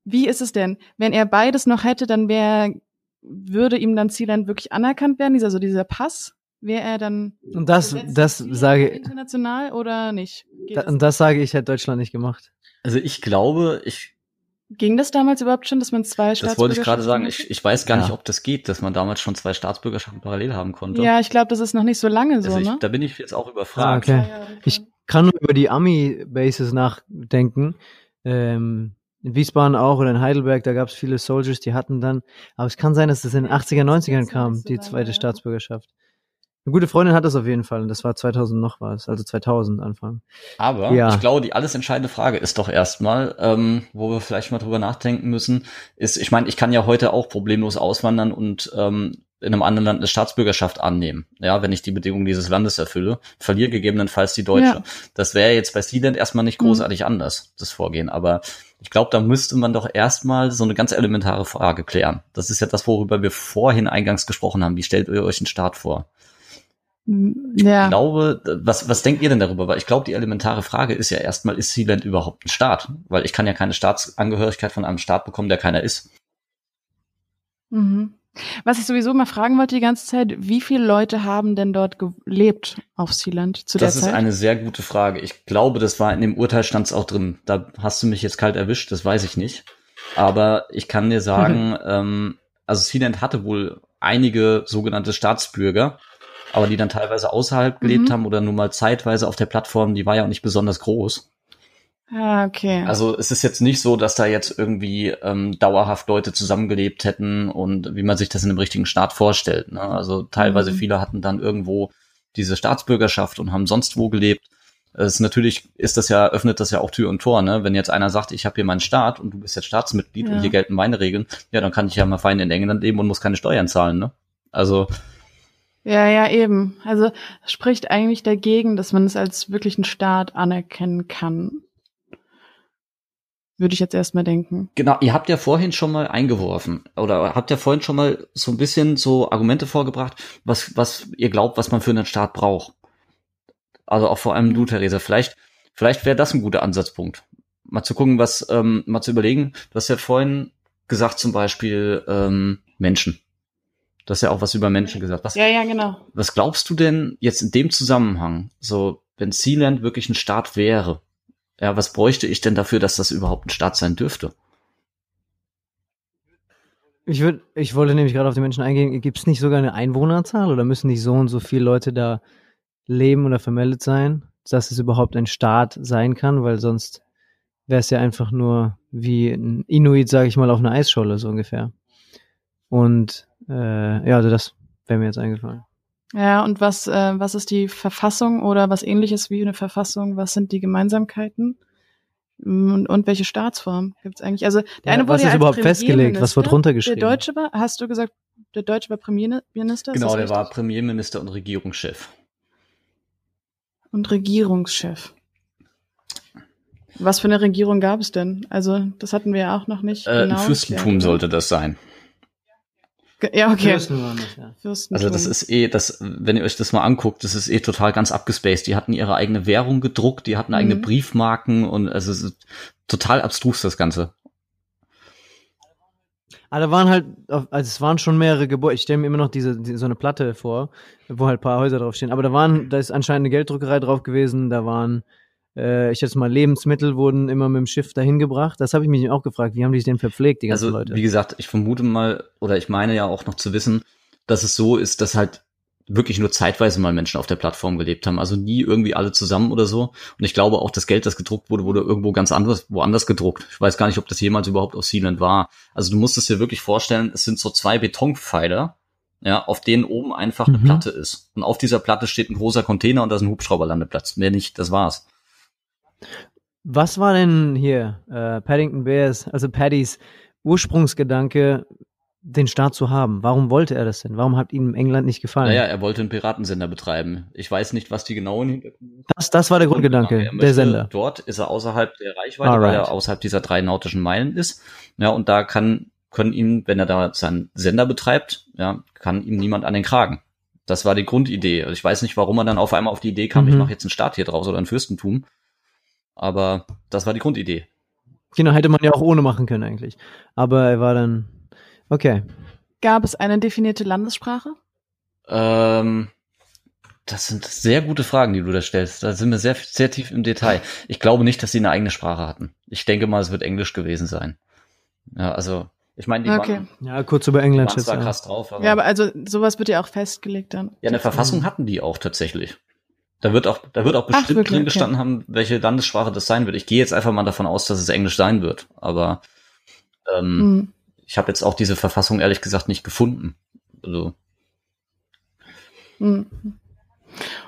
wie ist es denn? Wenn er beides noch hätte, dann wäre, würde ihm dann Sealand wirklich anerkannt werden, dieser, so dieser Pass? Wäre er dann und das, das sage international oder nicht? Da? Und das sage ich, hätte Deutschland nicht gemacht. Also ich glaube, ich Ging das damals überhaupt schon, dass man zwei Staatsbürgerschaften Das wollte ich gerade sagen. Ich, ich weiß gar ja. nicht, ob das geht, dass man damals schon zwei Staatsbürgerschaften parallel haben konnte. Ja, ich glaube, das ist noch nicht so lange so, also ich, ne? Da bin ich jetzt auch überfragt. Ah, okay. Ich kann nur über die Army-Bases nachdenken. Ähm, in Wiesbaden auch oder in Heidelberg, da gab es viele Soldiers, die hatten dann, aber es kann sein, dass es in den 80er, 90ern kam, die zweite Staatsbürgerschaft. Eine gute Freundin hat das auf jeden Fall und das war 2000 noch was, also 2000 Anfang. Aber Ja. ich glaube, die alles entscheidende Frage ist doch erstmal, ähm, wo wir vielleicht mal drüber nachdenken müssen, ist, ich meine, ich kann ja heute auch problemlos auswandern und ähm, in einem anderen Land eine Staatsbürgerschaft annehmen, ja, wenn ich die Bedingungen dieses Landes erfülle, verliere gegebenenfalls die deutsche. Ja. Das wäre jetzt bei Sealand erstmal nicht Mhm. großartig anders, das Vorgehen, aber ich glaube, da müsste man doch erstmal so eine ganz elementare Frage klären. Das ist ja das, worüber wir vorhin eingangs gesprochen haben. Wie stellt ihr euch einen Staat vor? Ich Ja. glaube, was, was denkt ihr denn darüber? Weil ich glaube, die elementare Frage ist ja erstmal, ist Sealand überhaupt ein Staat? Weil ich kann ja keine Staatsangehörigkeit von einem Staat bekommen, der keiner ist. Mhm. Was ich sowieso mal fragen wollte die ganze Zeit, wie viele Leute haben denn dort gelebt auf Sealand zu das der ist Zeit? eine sehr gute Frage. Ich glaube, das war in dem Urteil stand's auch drin. Da hast du mich jetzt kalt erwischt, das weiß ich nicht. Aber ich kann dir sagen, ähm, also Sealand hatte wohl einige sogenannte Staatsbürger, aber die dann teilweise außerhalb gelebt Mhm. haben oder nur mal zeitweise auf der Plattform, die war ja auch nicht besonders groß. Ah, okay. Also es ist jetzt nicht so, dass da jetzt irgendwie ähm, dauerhaft Leute zusammengelebt hätten und wie man sich das in einem richtigen Staat vorstellt. Ne? Also teilweise Mhm. viele hatten dann irgendwo diese Staatsbürgerschaft und haben sonst wo gelebt. Es ist natürlich ist das ja öffnet das ja auch Tür und Tor. Ne? Wenn jetzt einer sagt, ich habe hier meinen Staat und du bist jetzt Staatsmitglied Ja. und hier gelten meine Regeln, ja, dann kann ich ja mal fein in England leben und muss keine Steuern zahlen. Ne? Also ja, ja, eben. Also spricht eigentlich dagegen, dass man es als wirklichen Staat anerkennen kann. Würde ich jetzt erstmal denken. Genau, ihr habt ja vorhin schon mal eingeworfen oder habt ja vorhin schon mal so ein bisschen so Argumente vorgebracht, was, was ihr glaubt, was man für einen Staat braucht. Also auch vor allem du, Theresa. Vielleicht, vielleicht wäre das ein guter Ansatzpunkt. Mal zu gucken, was, ähm, mal zu überlegen. Du hast ja vorhin gesagt, zum Beispiel ähm, Menschen. Du hast ja auch was über Menschen gesagt. Was, Ja, ja, genau. was glaubst du denn jetzt in dem Zusammenhang, so wenn Sealand wirklich ein Staat wäre? Ja, was bräuchte ich denn dafür, dass das überhaupt ein Staat sein dürfte? Ich würde, ich wollte nämlich gerade auf die Menschen eingehen. Gibt es nicht sogar eine Einwohnerzahl oder müssen nicht so und so viele Leute da leben oder vermeldet sein, dass es überhaupt ein Staat sein kann? Weil sonst wäre es ja einfach nur wie ein Inuit, sage ich mal, auf einer Eisscholle so ungefähr. Und äh, ja, also das wäre mir jetzt eingefallen. Ja, und was, äh, was ist die Verfassung oder was ähnliches wie eine Verfassung? Was sind die Gemeinsamkeiten? Mm, Und, und welche Staatsform gibt's eigentlich? Also der Ja, eine wurde was ja ist als überhaupt festgelegt? Was wird runtergeschrieben? Der Deutsche war, hast du gesagt, der Deutsche war Premierminister? ist Genau, der richtig? war Premierminister und Regierungschef. Und Regierungschef. Was für eine Regierung gab es denn? Also, das hatten wir ja auch noch nicht. Äh, genau ein Fürstentum sollte das sein. Ja, okay. Fürsten waren das, ja. Fürstentum. Also das ist eh, das, wenn ihr euch das mal anguckt, das ist eh total ganz abgespaced. Die hatten ihre eigene Währung gedruckt, die hatten eigene Mhm. Briefmarken und also es ist total abstrus das Ganze. Aber da waren halt, also es waren schon mehrere Gebäude. Ich stelle mir immer noch diese, die, so eine Platte vor, wo halt ein paar Häuser draufstehen. Aber da waren, da ist anscheinend eine Gelddruckerei drauf gewesen. Da waren, äh, ich jetzt mal Lebensmittel wurden immer mit dem Schiff dahin gebracht. Das habe ich mich auch gefragt. Wie haben die sich denn verpflegt, die ganzen Also Leute? wie gesagt, ich vermute mal oder ich meine ja auch noch zu wissen, dass es so ist, dass halt wirklich nur zeitweise mal Menschen auf der Plattform gelebt haben, also nie irgendwie alle zusammen oder so. Und ich glaube auch, das Geld, das gedruckt wurde, wurde irgendwo ganz anders, woanders gedruckt. Ich weiß gar nicht, ob das jemals überhaupt aus Sealand war. Also du musst es dir wirklich vorstellen, es sind so zwei Betonpfeiler, ja, auf denen oben einfach eine Mhm. Platte ist. Und auf dieser Platte steht ein großer Container und da ist ein Hubschrauberlandeplatz. Mehr nicht, das war's. Was war denn hier äh, Paddington Bears, also Paddys Ursprungsgedanke, den Staat zu haben? Warum wollte er das denn? Warum hat ihm England nicht gefallen? Naja, er wollte einen Piratensender betreiben. Ich weiß nicht, was die genauen Hintergründe Das, das war der Grundgedanke, Er der Sender. Dort ist er außerhalb der Reichweite, weil Alright. er außerhalb dieser drei nautischen Meilen ist. Ja, und da kann, können ihm, wenn er da seinen Sender betreibt, ja, kann ihm niemand an den Kragen. Das war die Grundidee. Also Ich weiß nicht, warum er dann auf einmal auf die Idee kam, ich Mhm. mache jetzt einen Staat hier draus oder ein Fürstentum. Aber das war die Grundidee. Genau, hätte man ja auch ohne machen können eigentlich. Aber er war dann, okay. Gab es eine definierte Landessprache? Ähm, das sind sehr gute Fragen, die du da stellst. Da sind wir sehr, sehr tief im Detail. Ich glaube nicht, dass sie eine eigene Sprache hatten. Ich denke mal, es wird Englisch gewesen sein. Ja, also, ich meine, die Okay. waren, Ja, kurz über die England. waren zwar krass drauf, aber Ja, aber also sowas wird ja auch festgelegt dann. ja, eine Verfassung hatten die auch tatsächlich. Da wird auch, da wird auch Ach, bestimmt wirklich? drin Okay. gestanden haben, welche Landessprache das sein wird. Ich gehe jetzt einfach mal davon aus, dass es Englisch sein wird. Aber ähm, Mhm. ich habe jetzt auch diese Verfassung ehrlich gesagt nicht gefunden. Also, Mhm.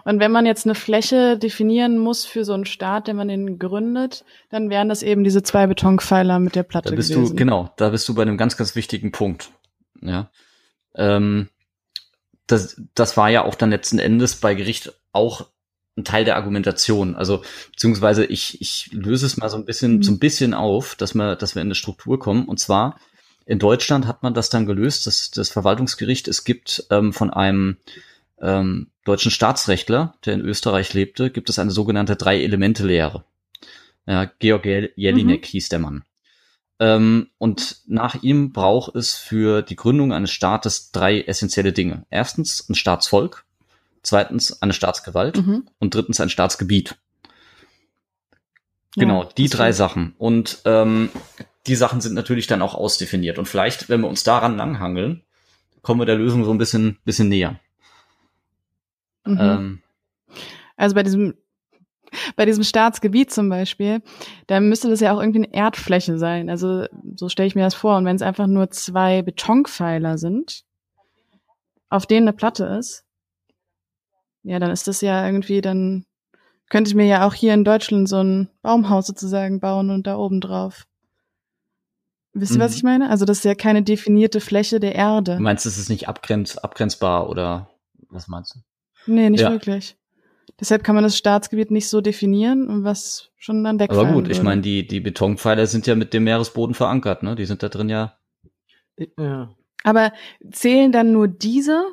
Und wenn man jetzt eine Fläche definieren muss für so einen Staat, den man den gründet, dann wären das eben diese zwei Betonpfeiler mit der Platte da bist gewesen. du, genau, da bist du bei einem ganz, ganz wichtigen Punkt. Ja. Ähm, das, das war ja auch dann letzten Endes bei Gericht auch ein Teil der Argumentation. Also, beziehungsweise ich, ich löse es mal so ein bisschen, Mhm. so ein bisschen auf, dass wir, dass wir in eine Struktur kommen. Und zwar, in Deutschland hat man das dann gelöst, das, das Verwaltungsgericht, es gibt ähm, von einem ähm, deutschen Staatsrechtler, der in Österreich lebte, gibt es eine sogenannte Drei-Elemente-Lehre. Ja, Georg Jel- Jelinek hieß der Mann. Ähm, und nach ihm braucht es für die Gründung eines Staates drei essentielle Dinge. Erstens ein Staatsvolk, zweitens eine Staatsgewalt Mhm. und drittens ein Staatsgebiet. Ja, Genau, die drei. Sachen. Und ähm, die Sachen sind natürlich dann auch ausdefiniert. Und vielleicht, wenn wir uns daran langhangeln, kommen wir der Lösung so ein bisschen, bisschen näher. Mhm. Ähm, Also bei diesem, bei diesem Staatsgebiet zum Beispiel, da müsste das ja auch irgendwie eine Erdfläche sein. Also so stelle ich mir das vor. Und wenn es einfach nur zwei Betonpfeiler sind, auf denen eine Platte ist, ja, dann ist das ja irgendwie, dann könnte ich mir ja auch hier in Deutschland so ein Baumhaus sozusagen bauen und da oben drauf. Wisst ihr, was Mhm. ich meine? Also das ist ja keine definierte Fläche der Erde. du meinst, es ist nicht abgrenz, abgrenzbar oder was meinst du? Nee, nicht Ja. wirklich. Deshalb kann man das Staatsgebiet nicht so definieren, und was schon dann wegfallen Aber gut, ich würde. meine, die, die Betonpfeiler sind ja mit dem Meeresboden verankert, ne? Die sind da drin ja. Ja. Aber zählen dann nur diese,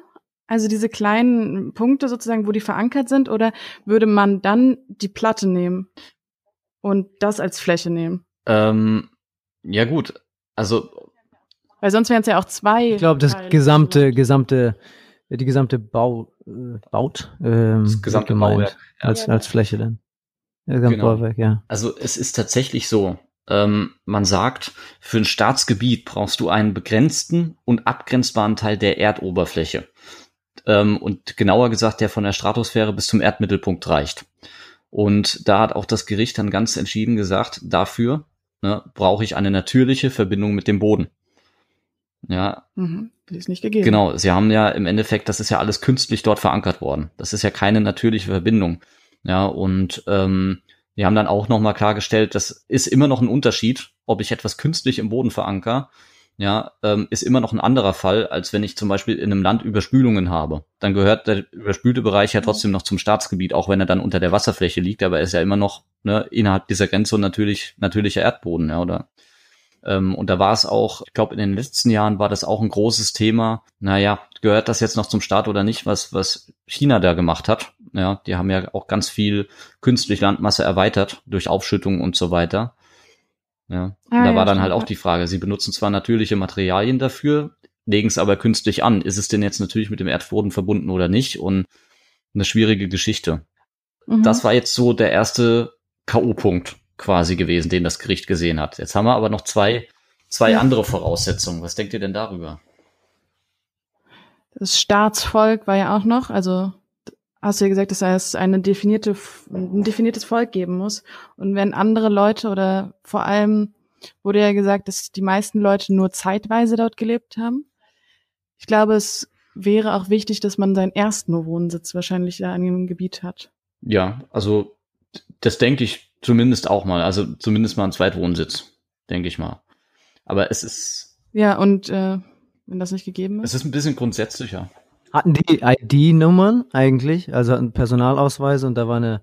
also diese kleinen Punkte sozusagen, wo die verankert sind, oder würde man dann die Platte nehmen und das als Fläche nehmen? Ähm, ja gut, also Weil sonst wären es ja auch zwei. Ich glaube, das Teile. gesamte, gesamte, die gesamte Bau, äh, Baut, ähm, Das gesamte gemeint Bauwerk, ja. als, als Fläche dann. Das gesamte Genau. Bauwerk, ja. Also es ist tatsächlich so. Ähm, man sagt, für ein Staatsgebiet brauchst du einen begrenzten und abgrenzbaren Teil der Erdoberfläche. Ähm, und genauer gesagt, der von der Stratosphäre bis zum Erdmittelpunkt reicht. Und da hat auch das Gericht dann ganz entschieden gesagt, dafür ne, brauche ich eine natürliche Verbindung mit dem Boden. Ja, Mhm. Die ist nicht gegeben. Genau, sie haben ja im Endeffekt, das ist ja alles künstlich dort verankert worden. Das ist ja keine natürliche Verbindung. Ja, und ähm, wir haben dann auch nochmal klargestellt, das ist immer noch ein Unterschied, ob ich etwas künstlich im Boden veranker, ja, ähm, ist immer noch ein anderer Fall, als wenn ich zum Beispiel in einem Land Überspülungen habe. Dann gehört der überspülte Bereich ja trotzdem noch zum Staatsgebiet, auch wenn er dann unter der Wasserfläche liegt, aber er ist ja immer noch ne, innerhalb dieser Grenze und natürlich natürlicher Erdboden, ja, oder ähm, und da war es auch, ich glaube, in den letzten Jahren war das auch ein großes Thema. Naja, gehört das jetzt noch zum Staat oder nicht, was, was China da gemacht hat? Ja, die haben ja auch ganz viel künstlich Landmasse erweitert durch Aufschüttung und so weiter. Ja, Ah, da ja, war dann halt auch die Frage, sie benutzen zwar natürliche Materialien dafür, legen es aber künstlich an. Ist es denn jetzt natürlich mit dem Erdboden verbunden oder nicht? Und eine schwierige Geschichte. Mhm. Das war jetzt so der erste K.O.-Punkt quasi gewesen, den das Gericht gesehen hat. Jetzt haben wir aber noch zwei, zwei Ja. andere Voraussetzungen. Was denkt ihr denn darüber? Das Staatsvolk war ja auch noch, also hast du ja gesagt, dass es eine definierte, ein definiertes Volk geben muss. Und wenn andere Leute oder vor allem wurde ja gesagt, dass die meisten Leute nur zeitweise dort gelebt haben. Ich glaube, es wäre auch wichtig, dass man seinen ersten Wohnsitz wahrscheinlich da an dem Gebiet hat. Ja, also das denke ich zumindest auch mal. Also zumindest mal ein Zweitwohnsitz, denke ich mal. Aber es ist, Ja, und äh, wenn das nicht gegeben es ist. ist ein bisschen grundsätzlicher. Hatten die ID-Nummern eigentlich, also hatten Personalausweise und da war eine,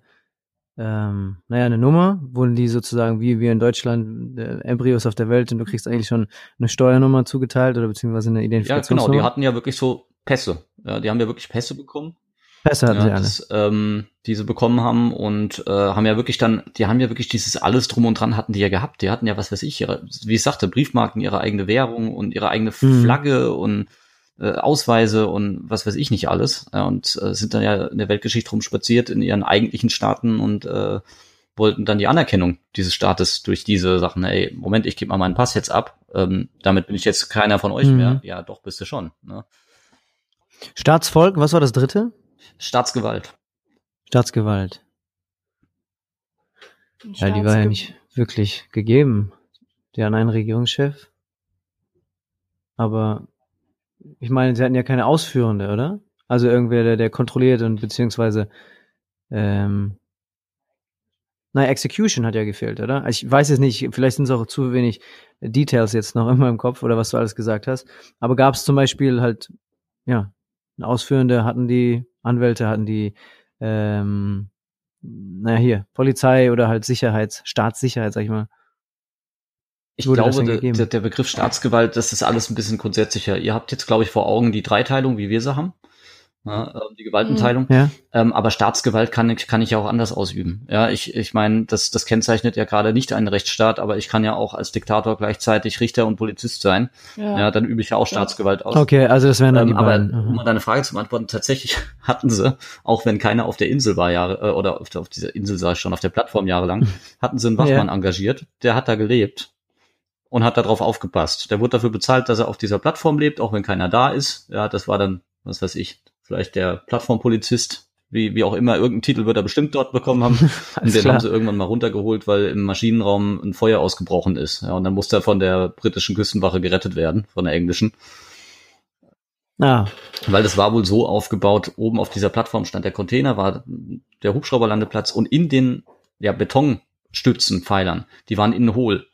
ähm, naja, eine Nummer, wurden die sozusagen wie wir in Deutschland äh, Embryos auf der Welt und du kriegst eigentlich schon eine Steuernummer zugeteilt oder beziehungsweise eine Ja, genau. Identifikationsnummer. Die hatten ja wirklich so Pässe. Ja, die haben ja wirklich Pässe bekommen. Besser hatten ja, sie alle. das, ähm, die sie bekommen haben und äh, haben ja wirklich dann, die haben ja wirklich dieses alles drum und dran hatten die ja gehabt. Die hatten ja, was weiß ich, ihre, wie ich sagte, Briefmarken, ihre eigene Währung und ihre eigene Mhm. Flagge und äh, Ausweise und was weiß ich nicht alles. Ja, und äh, sind dann ja in der Weltgeschichte rumspaziert in ihren eigentlichen Staaten und äh, wollten dann die Anerkennung dieses Staates durch diese Sachen. Ey, Moment, ich gebe mal meinen Pass jetzt ab. Ähm, damit bin ich jetzt keiner von euch Mhm. mehr. Ja, doch, bist du schon. Ne? Staatsvolk, was war das dritte? Staatsgewalt. Staatsgewalt. Ja, die war ja nicht wirklich gegeben. Die hatten einen Regierungschef. Aber ich meine, sie hatten ja keine Ausführende, oder? Also irgendwer, der, der kontrolliert und beziehungsweise ähm, Nein, Execution hat ja gefehlt, oder? Ich weiß es nicht, vielleicht sind es auch zu wenig Details jetzt noch [laughs] in meinem Kopf oder was du alles gesagt hast. Aber gab es zum Beispiel halt, ja, Ausführende hatten die Anwälte, hatten die, ähm, naja, hier, Polizei oder halt Sicherheits, Staatssicherheit, sag ich mal. Ich glaube, der, der Begriff Staatsgewalt, das ist alles ein bisschen grundsätzlicher. Ihr habt jetzt, glaube ich, vor Augen die Dreiteilung, wie wir sie haben ja, ähm, die Gewaltenteilung. Ja. Ähm, aber Staatsgewalt kann ich, kann ich ja auch anders ausüben. Ja, ich, ich meine, das, das kennzeichnet ja gerade nicht einen Rechtsstaat, aber ich kann ja auch als Diktator gleichzeitig Richter und Polizist sein. Ja, ja dann übe ich ja auch Staatsgewalt aus. Okay, also das wären dann ähm, die beiden. Aber um deine Frage zu beantworten, tatsächlich [laughs] hatten sie, auch wenn keiner auf der Insel war, Jahre, äh, oder auf, der, auf dieser Insel sei schon, auf der Plattform jahrelang, [laughs] hatten sie einen Wachmann ja. engagiert, der hat da gelebt und hat darauf aufgepasst. Der wurde dafür bezahlt, dass er auf dieser Plattform lebt, auch wenn keiner da ist. Ja, das war dann, was weiß ich, vielleicht der Plattformpolizist, wie, wie auch immer, irgendeinen Titel wird er bestimmt dort bekommen haben. [laughs] und den klar. haben sie irgendwann mal runtergeholt, weil im Maschinenraum ein Feuer ausgebrochen ist. Ja, und dann musste er von der britischen Küstenwache gerettet werden, von der englischen. Ah. Weil das war wohl so aufgebaut, oben auf dieser Plattform stand der Container, war der Hubschrauberlandeplatz und in den ja, Betonstützen, Pfeilern, die waren innen hohl.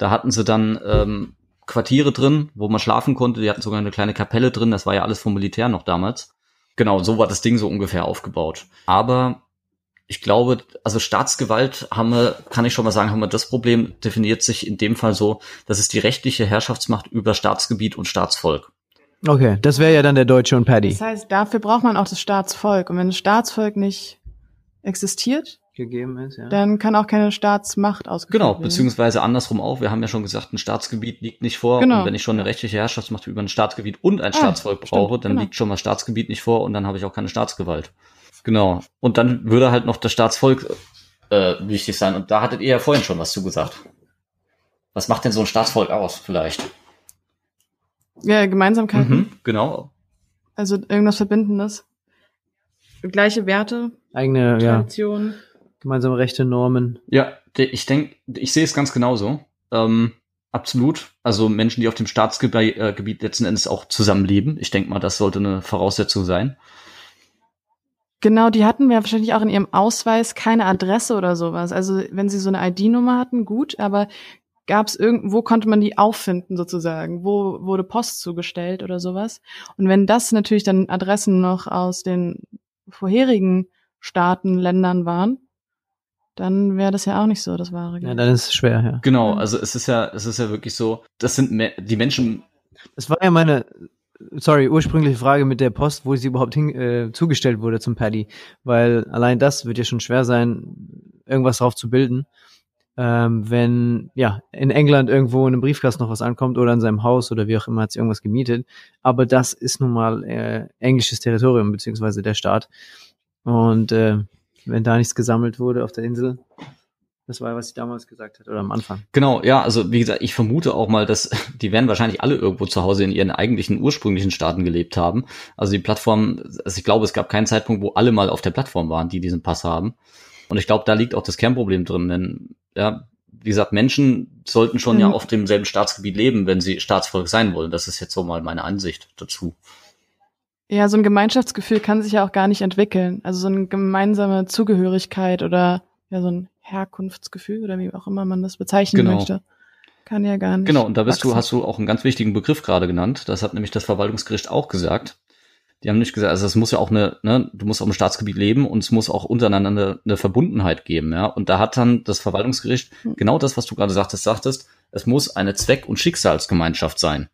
Da hatten sie dann ähm, Quartiere drin, wo man schlafen konnte. Die hatten sogar eine kleine Kapelle drin. Das war ja alles vom Militär noch damals. Genau, so war das Ding so ungefähr aufgebaut. Aber ich glaube, also Staatsgewalt haben wir, kann ich schon mal sagen, haben wir das Problem definiert sich in dem Fall so, dass es die rechtliche Herrschaftsmacht über Staatsgebiet und Staatsvolk. Okay, das wäre ja dann der Deutsche und Paddy. Das heißt, dafür braucht man auch das Staatsvolk. Und wenn das Staatsvolk nicht existiert, gegeben ist, ja. Dann kann auch keine Staatsmacht ausgeführt genau, werden. Genau, beziehungsweise andersrum auch. Wir haben ja schon gesagt, ein Staatsgebiet liegt nicht vor. Genau. Und wenn ich schon eine rechtliche Herrschaftsmacht über ein Staatsgebiet und ein ah, Staatsvolk brauche, stimmt, dann genau. liegt schon mal Staatsgebiet nicht vor und dann habe ich auch keine Staatsgewalt. Genau. Und dann würde halt noch das Staatsvolk äh, wichtig sein. Und da hattet ihr ja vorhin schon was zu gesagt. Was macht denn so ein Staatsvolk aus, vielleicht? Ja, Gemeinsamkeiten. Mhm, genau. Also irgendwas Verbindendes. Gleiche Werte. Eigene, Tradition. ja. Gemeinsame Rechte, Normen. Ja, ich denke, ich sehe es ganz genauso. Ähm, absolut. Also Menschen, die auf dem Staatsgebiet äh, letzten Endes auch zusammenleben. Ich denke mal, das sollte eine Voraussetzung sein. Genau, die hatten wir wahrscheinlich auch in ihrem Ausweis keine Adresse oder sowas. Also wenn sie so eine ID-Nummer hatten, gut, aber gab es irgendwo konnte man die auffinden sozusagen? Wo wurde Post zugestellt oder sowas? Und wenn das natürlich dann Adressen noch aus den vorherigen Staaten, Ländern waren, dann wäre das ja auch nicht so das wahre Geld. Ja, dann ist es schwer, ja. Genau, also es ist ja, es ist ja wirklich so, das sind Me die Menschen. Das war ja meine, sorry, ursprüngliche Frage mit der Post, wo sie überhaupt hin, äh, zugestellt wurde zum Paddy, weil allein das wird ja schon schwer sein, irgendwas drauf zu bilden. Ähm, wenn ja in England irgendwo in einem Briefkasten noch was ankommt oder in seinem Haus oder wie auch immer hat sie irgendwas gemietet, aber das ist nun mal äh, englisches Territorium beziehungsweise der Staat und äh, wenn da nichts gesammelt wurde auf der Insel. Das war, was ich damals gesagt hatte, oder am Anfang. Genau, ja, also wie gesagt, ich vermute auch mal, dass [laughs] die werden wahrscheinlich alle irgendwo zu Hause in ihren eigentlichen ursprünglichen Staaten gelebt haben. Also die Plattform, also ich glaube, es gab keinen Zeitpunkt, wo alle mal auf der Plattform waren, die diesen Pass haben. Und ich glaube, da liegt auch das Kernproblem drin, denn ja, wie gesagt, Menschen sollten schon mhm. ja auf demselben Staatsgebiet leben, wenn sie Staatsvolk sein wollen. Das ist jetzt so mal meine Ansicht dazu. Ja, so ein Gemeinschaftsgefühl kann sich ja auch gar nicht entwickeln. Also so eine gemeinsame Zugehörigkeit oder ja, so ein Herkunftsgefühl oder wie auch immer man das bezeichnen genau. möchte. Kann ja gar nicht. Genau, und da bist wachsen. du, hast du auch einen ganz wichtigen Begriff gerade genannt. Das hat nämlich das Verwaltungsgericht auch gesagt. Die haben nicht gesagt, also es muss ja auch eine, ne, du musst auf dem Staatsgebiet leben und es muss auch untereinander eine, eine Verbundenheit geben, ja. Und da hat dann das Verwaltungsgericht hm. genau das, was du gerade sagtest, sagtest, es muss eine Zweck- und Schicksalsgemeinschaft sein.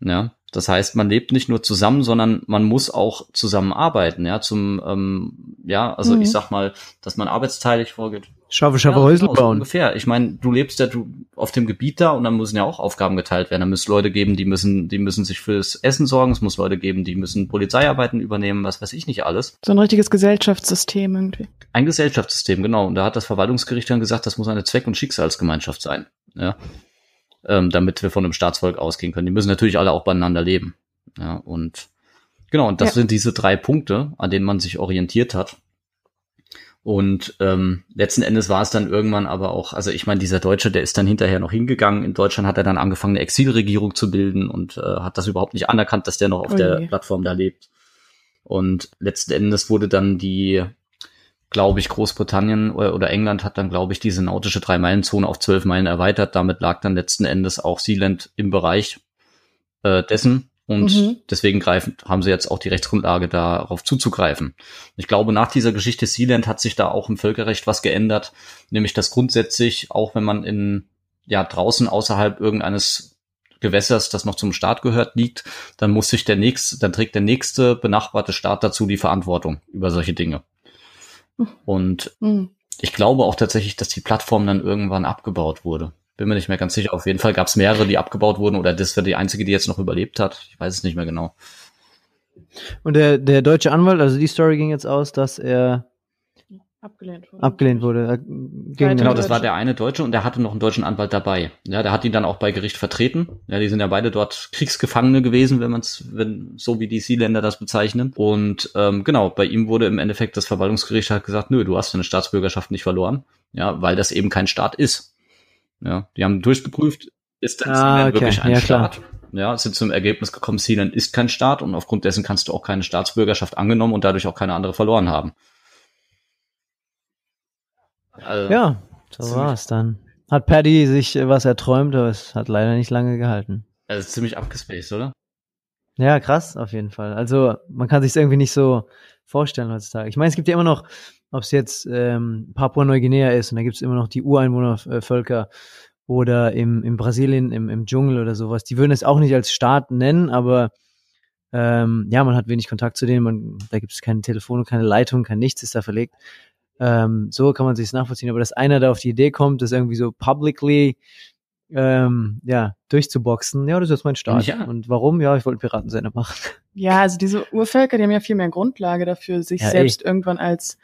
Ja, das heißt, man lebt nicht nur zusammen, sondern man muss auch zusammenarbeiten, ja, zum, ähm, ja, also mhm. ich sag mal, dass man arbeitsteilig vorgeht. Schaffe, schaffe ja, Häusle genau, bauen. ungefähr. Ich meine, du lebst ja du auf dem Gebiet da und dann müssen ja auch Aufgaben geteilt werden. Da müssen Leute geben, die müssen, die müssen sich fürs Essen sorgen. Es muss Leute geben, die müssen Polizeiarbeiten übernehmen, was weiß ich nicht alles. So ein richtiges Gesellschaftssystem irgendwie. Ein Gesellschaftssystem, genau. Und da hat das Verwaltungsgericht dann gesagt, das muss eine Zweck- und Schicksalsgemeinschaft sein. Ja ähm, damit wir von einem Staatsvolk ausgehen können. Die müssen natürlich alle auch beieinander leben. Ja, und genau, und das ja. sind diese drei Punkte, an denen man sich orientiert hat. Und ähm, letzten Endes war es dann irgendwann aber auch, also ich meine, dieser Deutsche, der ist dann hinterher noch hingegangen. In Deutschland hat er dann angefangen, eine Exilregierung zu bilden und äh, hat das überhaupt nicht anerkannt, dass der noch auf Oh der. Plattform da lebt. Und letzten Endes wurde dann die, glaube ich, Großbritannien oder, England hat dann, glaube ich, diese nautische Drei-Meilen-Zone auf zwölf Meilen erweitert. Damit lag dann letzten Endes auch Sealand im Bereich äh, dessen. Und Mhm. deswegen greifen, haben sie jetzt auch die Rechtsgrundlage, darauf zuzugreifen. Ich glaube, nach dieser Geschichte Sealand hat sich da auch im Völkerrecht was geändert, nämlich dass grundsätzlich, auch wenn man in, ja, draußen außerhalb irgendeines Gewässers, das noch zum Staat gehört, liegt, dann muss sich der nächste, dann trägt der nächste benachbarte Staat dazu die Verantwortung über solche Dinge. Und Hm. ich glaube auch tatsächlich, dass die Plattform dann irgendwann abgebaut wurde. Bin mir nicht mehr ganz sicher. Auf jeden Fall gab es mehrere, die abgebaut wurden oder das wäre die einzige, die jetzt noch überlebt hat. Ich weiß es nicht mehr genau. Und der, der deutsche Anwalt, also die Story ging jetzt aus, dass er Abgelehnt wurde. abgelehnt wurde. Ging Genau, das war der eine Deutsche und der hatte noch einen deutschen Anwalt dabei. Ja, der hat ihn dann auch bei Gericht vertreten. Ja, die sind ja beide dort Kriegsgefangene gewesen, wenn man es, wenn so wie die Sealänder das bezeichnen. Und ähm, genau, bei ihm wurde im Endeffekt das Verwaltungsgericht hat gesagt, nö, du hast deine Staatsbürgerschaft nicht verloren. Ja, weil das eben kein Staat ist. Ja, die haben durchgeprüft, ist denn Ah, okay. wirklich ein Ja, klar. Staat? Ja, sind zum Ergebnis gekommen, Sealand ist kein Staat und aufgrund dessen kannst du auch keine Staatsbürgerschaft angenommen und dadurch auch keine andere verloren haben. Also, Ja, so Ziemlich- war's dann. Hat Paddy sich äh, was erträumt, aber es hat leider nicht lange gehalten. also ziemlich abgespaced, oder? Ja, krass, auf jeden Fall. Also man kann sich irgendwie nicht so vorstellen heutzutage. Ich meine, es gibt ja immer noch, ob es jetzt ähm, Papua-Neuguinea ist und da gibt es immer noch die Ureinwohnervölker oder im, im Brasilien, im, im Dschungel oder sowas. Die würden es auch nicht als Staat nennen, aber ähm, ja, man hat wenig Kontakt zu denen, man, da gibt es keine Telefone, keine Leitung, kein Nichts ist da verlegt. Ähm, so kann man sich nachvollziehen. Aber dass einer da auf die Idee kommt, das irgendwie so publicly ähm, ja, durchzuboxen, ja, das ist jetzt mein Staat. Ja. Und warum? Ja, ich wollte einen Piratensender machen. [laughs] Ja, also diese Urvölker, die haben ja viel mehr Grundlage dafür, sich Ja, selbst irgendwann als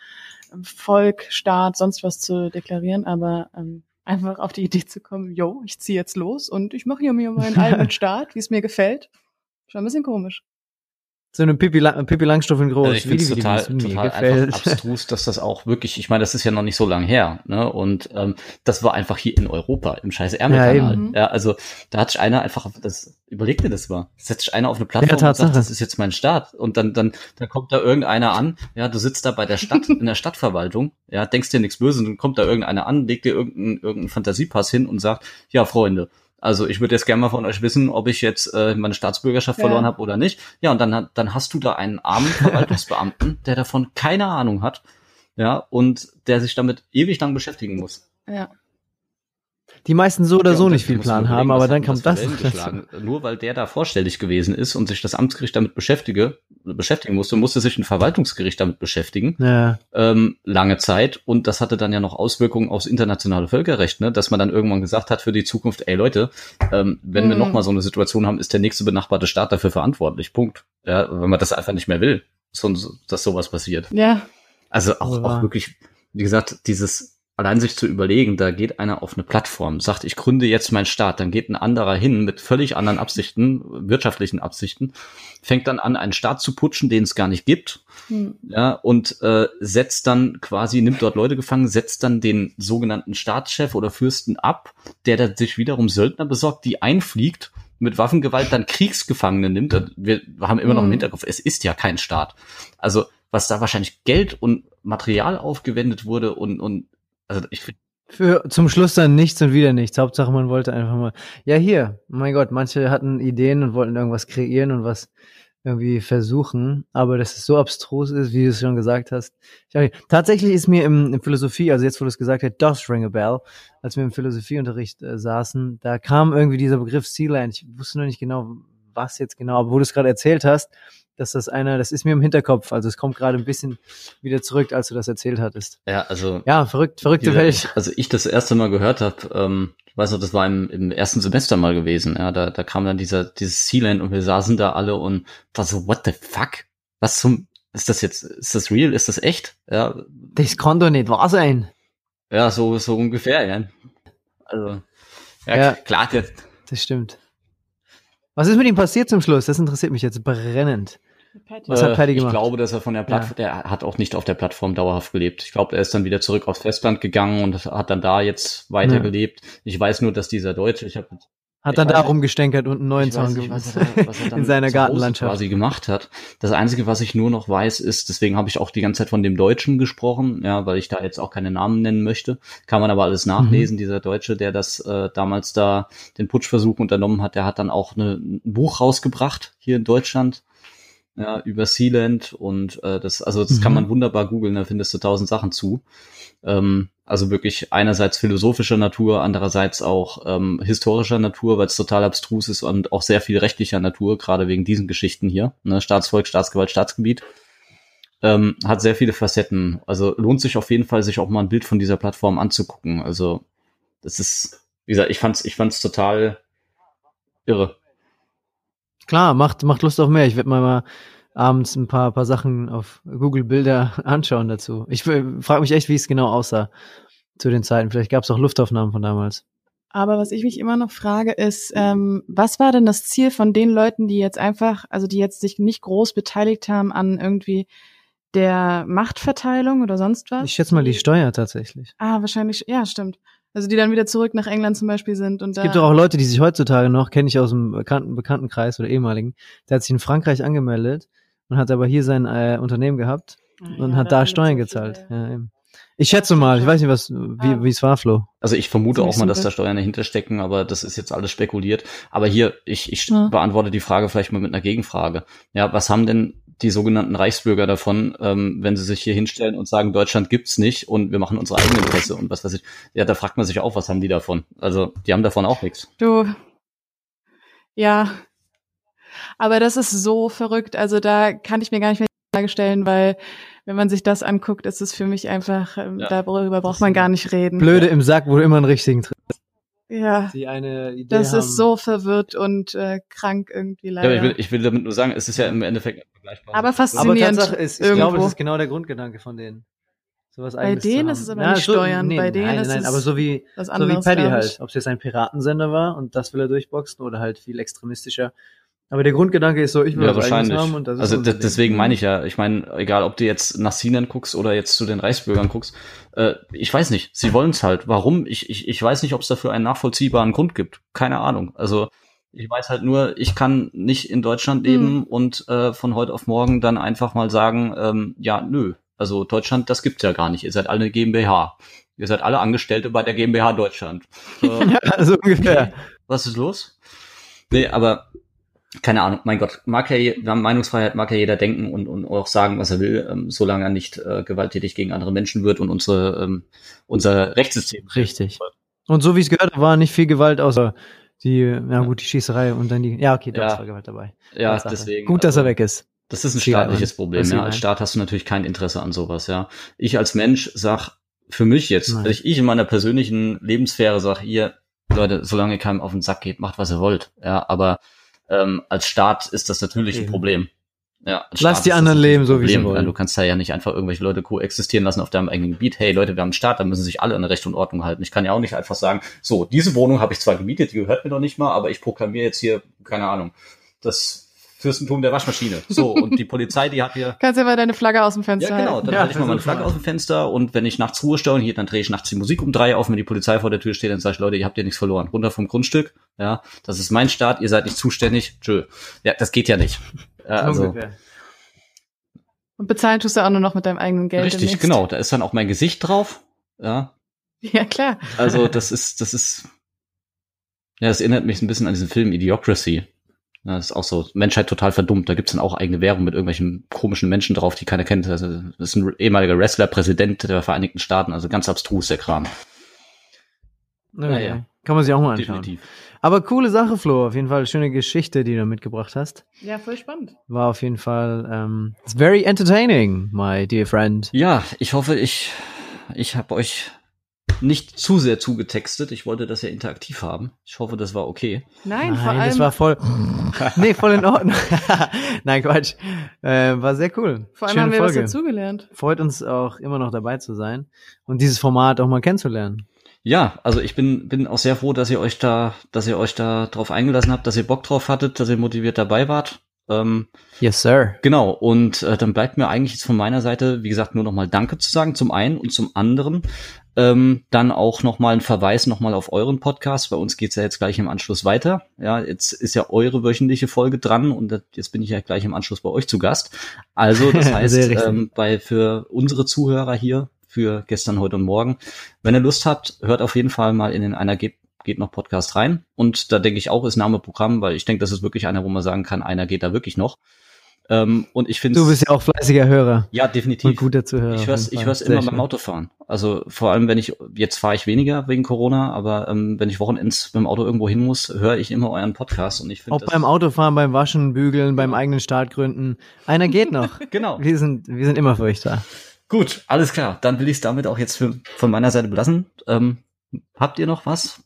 Volk, Staat, sonst was zu deklarieren, aber ähm, einfach auf die Idee zu kommen, yo, ich ziehe jetzt los und ich mache hier mir meinen [laughs] eigenen Staat, wie es mir gefällt. Schon ein bisschen komisch. So eine Pippi, Lang Pippi Langstoff in groß. Also ich finde es total, total gefällt. einfach abstrus, dass das auch wirklich, ich meine, das ist ja noch nicht so lang her, ne? Und ähm, das war einfach hier in Europa, im scheiß Ärmelkanal. Ja, Ja, also da hat sich einer einfach, das überleg dir das mal, setzt sich einer auf eine Plattform Ja, und sagt, das ist jetzt mein Staat. Und dann, dann, dann kommt da irgendeiner an, ja, du sitzt da bei der Stadt, [laughs] in der Stadtverwaltung, ja, denkst dir nichts Böses, und dann kommt da irgendeiner an, legt dir irgendeinen, irgendeinen Fantasiepass hin und sagt, ja, Freunde, also ich würde jetzt gerne mal von euch wissen, ob ich jetzt äh, meine Staatsbürgerschaft Ja. verloren habe oder nicht. Ja, und dann, hat- dann hast du da einen armen [laughs] Verwaltungsbeamten, der davon keine Ahnung hat, ja, und der sich damit ewig lang beschäftigen muss. Ja. Die meisten so oder Ja, so nicht viel Plan überlegen, haben, aber dann kommt das. Nur weil der da vorstellig gewesen ist und sich das Amtsgericht damit beschäftige, beschäftigen musste, musste sich ein Verwaltungsgericht damit beschäftigen, Ja, ähm, lange Zeit. Und das hatte dann ja noch Auswirkungen aufs internationale Völkerrecht, ne? dass man dann irgendwann gesagt hat für die Zukunft, ey Leute, ähm, wenn wir Mhm. nochmal so eine Situation haben, ist der nächste benachbarte Staat dafür verantwortlich. Punkt. Ja, wenn man das einfach nicht mehr will, so, dass sowas passiert. Ja, Also auch, auch wirklich, wie gesagt, dieses allein sich zu überlegen, da geht einer auf eine Plattform, sagt, ich gründe jetzt meinen Staat, dann geht ein anderer hin mit völlig anderen Absichten, wirtschaftlichen Absichten, fängt dann an, einen Staat zu putschen, den es gar nicht gibt, hm. ja, und äh, setzt dann quasi, nimmt dort Leute gefangen, setzt dann den sogenannten Staatschef oder Fürsten ab, der dann sich wiederum Söldner besorgt, die einfliegt, mit Waffengewalt dann Kriegsgefangene nimmt. Wir haben immer noch im Mhm. Hinterkopf, es ist ja kein Staat. Also was da wahrscheinlich Geld und Material aufgewendet wurde und, und also ich finde, für zum Schluss dann nichts und wieder nichts. Hauptsache, man wollte einfach mal. Ja, hier, mein Gott, manche hatten Ideen und wollten irgendwas kreieren und was irgendwie versuchen, aber dass es so abstrus ist, wie du es schon gesagt hast. Nicht. tatsächlich ist mir im, im Philosophie, also jetzt, wo du es gesagt hast, does ring a bell, als wir im Philosophieunterricht äh, saßen, da kam irgendwie dieser Begriff Sealand. Ich wusste noch nicht genau, was jetzt genau, aber wo du es gerade erzählt hast, dass das einer, das ist mir im Hinterkopf, also es kommt gerade ein bisschen wieder zurück, als du das erzählt hattest. ja, also Ja, verrückt, verrückte Welt. Also ich das erste Mal gehört habe, ähm, ich weiß noch, das war im, im ersten Semester mal gewesen. Ja, da, da kam dann dieser dieses Sealand und wir saßen da alle und war so, what the fuck? Was zum ist das jetzt? Ist das real? Ist das echt? Ja, Das kann doch nicht wahr sein. ja, so so ungefähr. Ja. Also ja, Ja. klar, der, Das stimmt. Was ist mit ihm passiert zum Schluss? Das interessiert mich jetzt brennend. Was hat Paddy Äh, gemacht? Ich glaube, dass er von der Plattform, der hat auch nicht auf der Plattform dauerhaft gelebt. Ich glaube, er ist dann wieder zurück aufs Festland gegangen und hat dann da jetzt weitergelebt. Ich weiß nur, dass dieser Deutsche, ich habe Hat dann da rumgestänkert und einen neuen Zaun nicht, was er, er [laughs] dann in seiner Gartenlandschaft. quasi gemacht hat. Das Einzige, was ich nur noch weiß, ist, deswegen habe ich auch die ganze Zeit von dem Deutschen gesprochen, ja, weil ich da jetzt auch keine Namen nennen möchte. Kann man aber alles Mhm. nachlesen. Dieser Deutsche, der das äh, damals da den Putschversuch unternommen hat, der hat dann auch eine, ein Buch rausgebracht hier in Deutschland. Ja, über Sealand und äh, das, also das kann Mhm. man wunderbar googeln, da findest du tausend Sachen zu. Ähm, also wirklich einerseits philosophischer Natur, andererseits auch ähm, historischer Natur, weil es total abstrus ist und auch sehr viel rechtlicher Natur, gerade wegen diesen Geschichten hier. Ne? Staatsvolk, Staatsgewalt, Staatsgebiet. Ähm, hat sehr viele Facetten. Also lohnt sich auf jeden Fall, sich auch mal ein Bild von dieser Plattform anzugucken. Also das ist, wie gesagt, ich fand's, ich fand's total irre. Klar, macht, macht Lust auf mehr. Ich werde mal, mal abends ein paar, paar Sachen auf Google Bilder [laughs] anschauen dazu. Ich frage mich echt, wie es genau aussah zu den Zeiten. Vielleicht gab es auch Luftaufnahmen von damals. Aber was ich mich immer noch frage, ist, ähm, was war denn das Ziel von den Leuten, die jetzt einfach, also die jetzt sich nicht groß beteiligt haben an irgendwie der Machtverteilung oder sonst was? Ich schätze mal die Steuer tatsächlich. Ah, wahrscheinlich, ja, stimmt. Also die dann wieder zurück nach England zum Beispiel sind und Es da. gibt doch auch Leute, die sich heutzutage noch, kenne ich aus dem bekannten Bekanntenkreis oder ehemaligen, der hat sich in Frankreich angemeldet und hat aber hier sein äh, Unternehmen gehabt und Ja, hat da Steuern so gezahlt. Ja. Ich schätze mal, ich weiß nicht, was, wie, Ah. wie es war, Flo. Also ich vermute auch mal, dass da Steuern dahinter stecken, aber das ist jetzt alles spekuliert. Aber hier, ich, ich Ja. beantworte die Frage vielleicht mal mit einer Gegenfrage. Ja, was haben denn die sogenannten Reichsbürger davon, ähm, wenn sie sich hier hinstellen und sagen, Deutschland gibt's nicht und wir machen unsere eigenen Pässe und was weiß ich. Ja, da fragt man sich auch, was haben die davon? Also, die haben davon auch nichts. Du. Ja. Aber das ist so verrückt. Also da kann ich mir gar nicht mehr die Frage stellen, weil wenn man sich das anguckt, ist es für mich einfach, ähm, Ja. darüber braucht man gar nicht reden. Blöde im Sack, wo du immer einen richtigen triffst. Ja. Die eine Idee Das haben. ist so verwirrt und äh, krank irgendwie Ja, leider. aber ich, will, ich will damit nur sagen, es ist ja im Endeffekt vergleichbar. Aber Aber faszinierend. Tatsache ist, ich irgendwo. glaube, das ist genau der Grundgedanke von denen. Sowas Bei denen ist es aber nicht Steuern, bei denen nein, ist nein, es aber so wie, so wie Paddy halt. Ob es jetzt ein Piratensender war und das will er durchboxen oder halt viel extremistischer. Aber der Grundgedanke ist so, ich will ja, was wahrscheinlich. haben und das ist also Ding. deswegen meine ich ja, ich meine, egal ob du jetzt nach Sinan guckst oder jetzt zu den Reichsbürgern guckst, äh, ich weiß nicht, sie wollen es halt. Warum? Ich, ich, ich weiß nicht, ob es dafür einen nachvollziehbaren Grund gibt. Keine Ahnung. Also ich weiß halt nur, ich kann nicht in Deutschland leben Hm. und äh, von heute auf morgen dann einfach mal sagen, ähm, ja, nö. Also Deutschland, das gibt's ja gar nicht. Ihr seid alle eine GmbH. Ihr seid alle Angestellte bei der GmbH Deutschland. So [laughs] ungefähr. was ist los? Nee, aber keine Ahnung, mein Gott, mag ja, je- wir haben Meinungsfreiheit, mag ja jeder denken und, und auch sagen, was er will, ähm, solange er nicht äh, gewalttätig gegen andere Menschen wird und unsere, ähm, unser Rechtssystem. Richtig. Und so wie es gehört, war nicht viel Gewalt, außer die, na gut, die Schießerei und dann die, ja, okay, da Ja. war Gewalt dabei. Ja, Tatsache. deswegen. Gut, dass er also, weg ist. Das ist ein staatliches. Problem. Ja. Als. Staat hast du natürlich kein Interesse an sowas, ja. Ich als Mensch sag, für mich jetzt, Nein. ich, ich in meiner persönlichen Lebenssphäre sag, ihr, Leute, solange ihr keinem auf den Sack geht, macht, was ihr wollt. Ja, aber ähm, als Staat ist das natürlich ein Eben. Problem. Ja, Lass die anderen leben, so wie sie wollen. Du kannst da ja nicht einfach irgendwelche Leute koexistieren lassen auf deinem eigenen Gebiet. Hey Leute, wir haben einen Staat, da müssen sich alle an Recht und Ordnung halten. Ich kann ja auch nicht einfach sagen, so, diese Wohnung habe ich zwar gemietet, die gehört mir noch nicht mal, aber ich proklamiere jetzt hier, keine Ahnung, das Fürstentum der Waschmaschine. [laughs] So, und die Polizei, die hat hier Kannst ja mal deine Flagge aus dem Fenster ja, genau. Dann Ja, halte ich mal meine Flagge mal. aus dem Fenster und wenn ich nachts Ruhe störe, hier, dann drehe ich nachts die Musik um drei auf, wenn die Polizei vor der Tür steht, dann sage ich, Leute, ihr habt ja nichts verloren. Runter vom Grundstück. Ja, das ist mein Staat, ihr seid nicht zuständig. Tschö. Ja, das geht ja nicht. Ja, So also, ungefähr. Und bezahlen tust du auch nur noch mit deinem eigenen Geld. richtig, demnächst. genau. Da ist dann auch mein Gesicht drauf. Ja, [laughs] Ja, klar. also das ist, das ist, ja, das erinnert mich ein bisschen an diesen Film Idiocracy. Das ist auch so, Menschheit total verdummt. Da gibt's dann auch eigene Währung mit irgendwelchen komischen Menschen drauf, die keiner kennt. Also, das ist ein ehemaliger Wrestler, Präsident der Vereinigten Staaten, also ganz abstrus der Kram. Okay. ja. Kann man sich auch mal anschauen. Definitiv. Aber coole Sache, Flo. Auf jeden Fall schöne Geschichte, die du mitgebracht hast. Ja, voll spannend. War auf jeden Fall ähm, it's very entertaining, my dear friend. Ja, ich hoffe, ich, ich habe euch nicht zu sehr zugetextet. Ich wollte das ja interaktiv haben. Ich hoffe, das war okay. Nein, vor Nein, allem, das war voll. [laughs] nee, voll in Ordnung. [laughs] Nein, Quatsch. Äh, war sehr cool. vor allem Schöne haben wir Folge. was dazugelernt. Freut uns auch immer noch dabei zu sein und dieses Format auch mal kennenzulernen. Ja, also ich bin, bin auch sehr froh, dass ihr euch da, dass ihr euch da drauf eingelassen habt, dass ihr Bock drauf hattet, dass ihr motiviert dabei wart. Ähm, yes, sir. Genau, und äh, dann bleibt mir eigentlich jetzt von meiner Seite, wie gesagt, nur nochmal Danke zu sagen, zum einen und zum anderen. Ähm, dann auch nochmal ein Verweis nochmal auf euren Podcast. Bei uns geht's ja jetzt gleich im Anschluss weiter. Ja, jetzt ist ja eure wöchentliche Folge dran und jetzt bin ich ja gleich im Anschluss bei euch zu Gast. Also, das [laughs] heißt, ähm, bei, für unsere Zuhörer hier, für gestern, heute und morgen, wenn ihr Lust habt, hört auf jeden Fall mal in den einer geht noch Podcast rein. Und da denke ich auch, ist Name Programm, weil ich denke, das ist wirklich einer, wo man sagen kann, einer geht da wirklich noch. Ähm, und ich finde Du bist ja auch fleißiger Hörer. Ja, definitiv. Und guter Zuhörer. Ich höre ich hör's immer schön. beim Autofahren. Also vor allem, wenn ich, jetzt fahre ich weniger wegen Corona, aber ähm, wenn ich Wochenends mit dem Auto irgendwo hin muss, höre ich immer euren Podcast und ich finde Auch beim Autofahren, beim Waschen, Bügeln, beim eigenen Startgründen. Einer geht noch. [laughs] genau. Wir sind, wir sind immer für euch da. Gut, alles klar. Dann will ich es damit auch jetzt für, von meiner Seite belassen. Ähm, habt ihr noch was,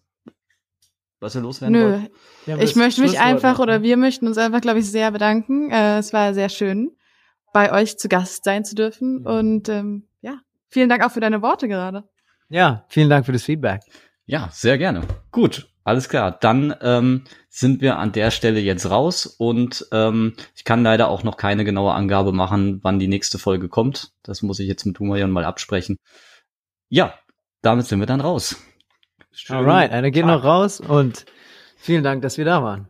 was ihr loswerden Nö. wollt? Ja, ich möchte mich einfach oder wir möchten uns einfach, glaube ich, sehr bedanken. Äh, es war sehr schön, bei euch zu Gast sein zu dürfen. Mhm. Und ähm, ja, vielen Dank auch für deine Worte gerade. Ja, vielen Dank für das Feedback. Ja, sehr gerne. Gut, alles klar. Dann ähm, sind wir an der Stelle jetzt raus und ähm, ich kann leider auch noch keine genaue Angabe machen, wann die nächste Folge kommt. Das muss ich jetzt mit Humayon mal absprechen. Ja, damit sind wir dann raus. Schönen Alright, einer geht noch raus und vielen Dank, dass wir da waren.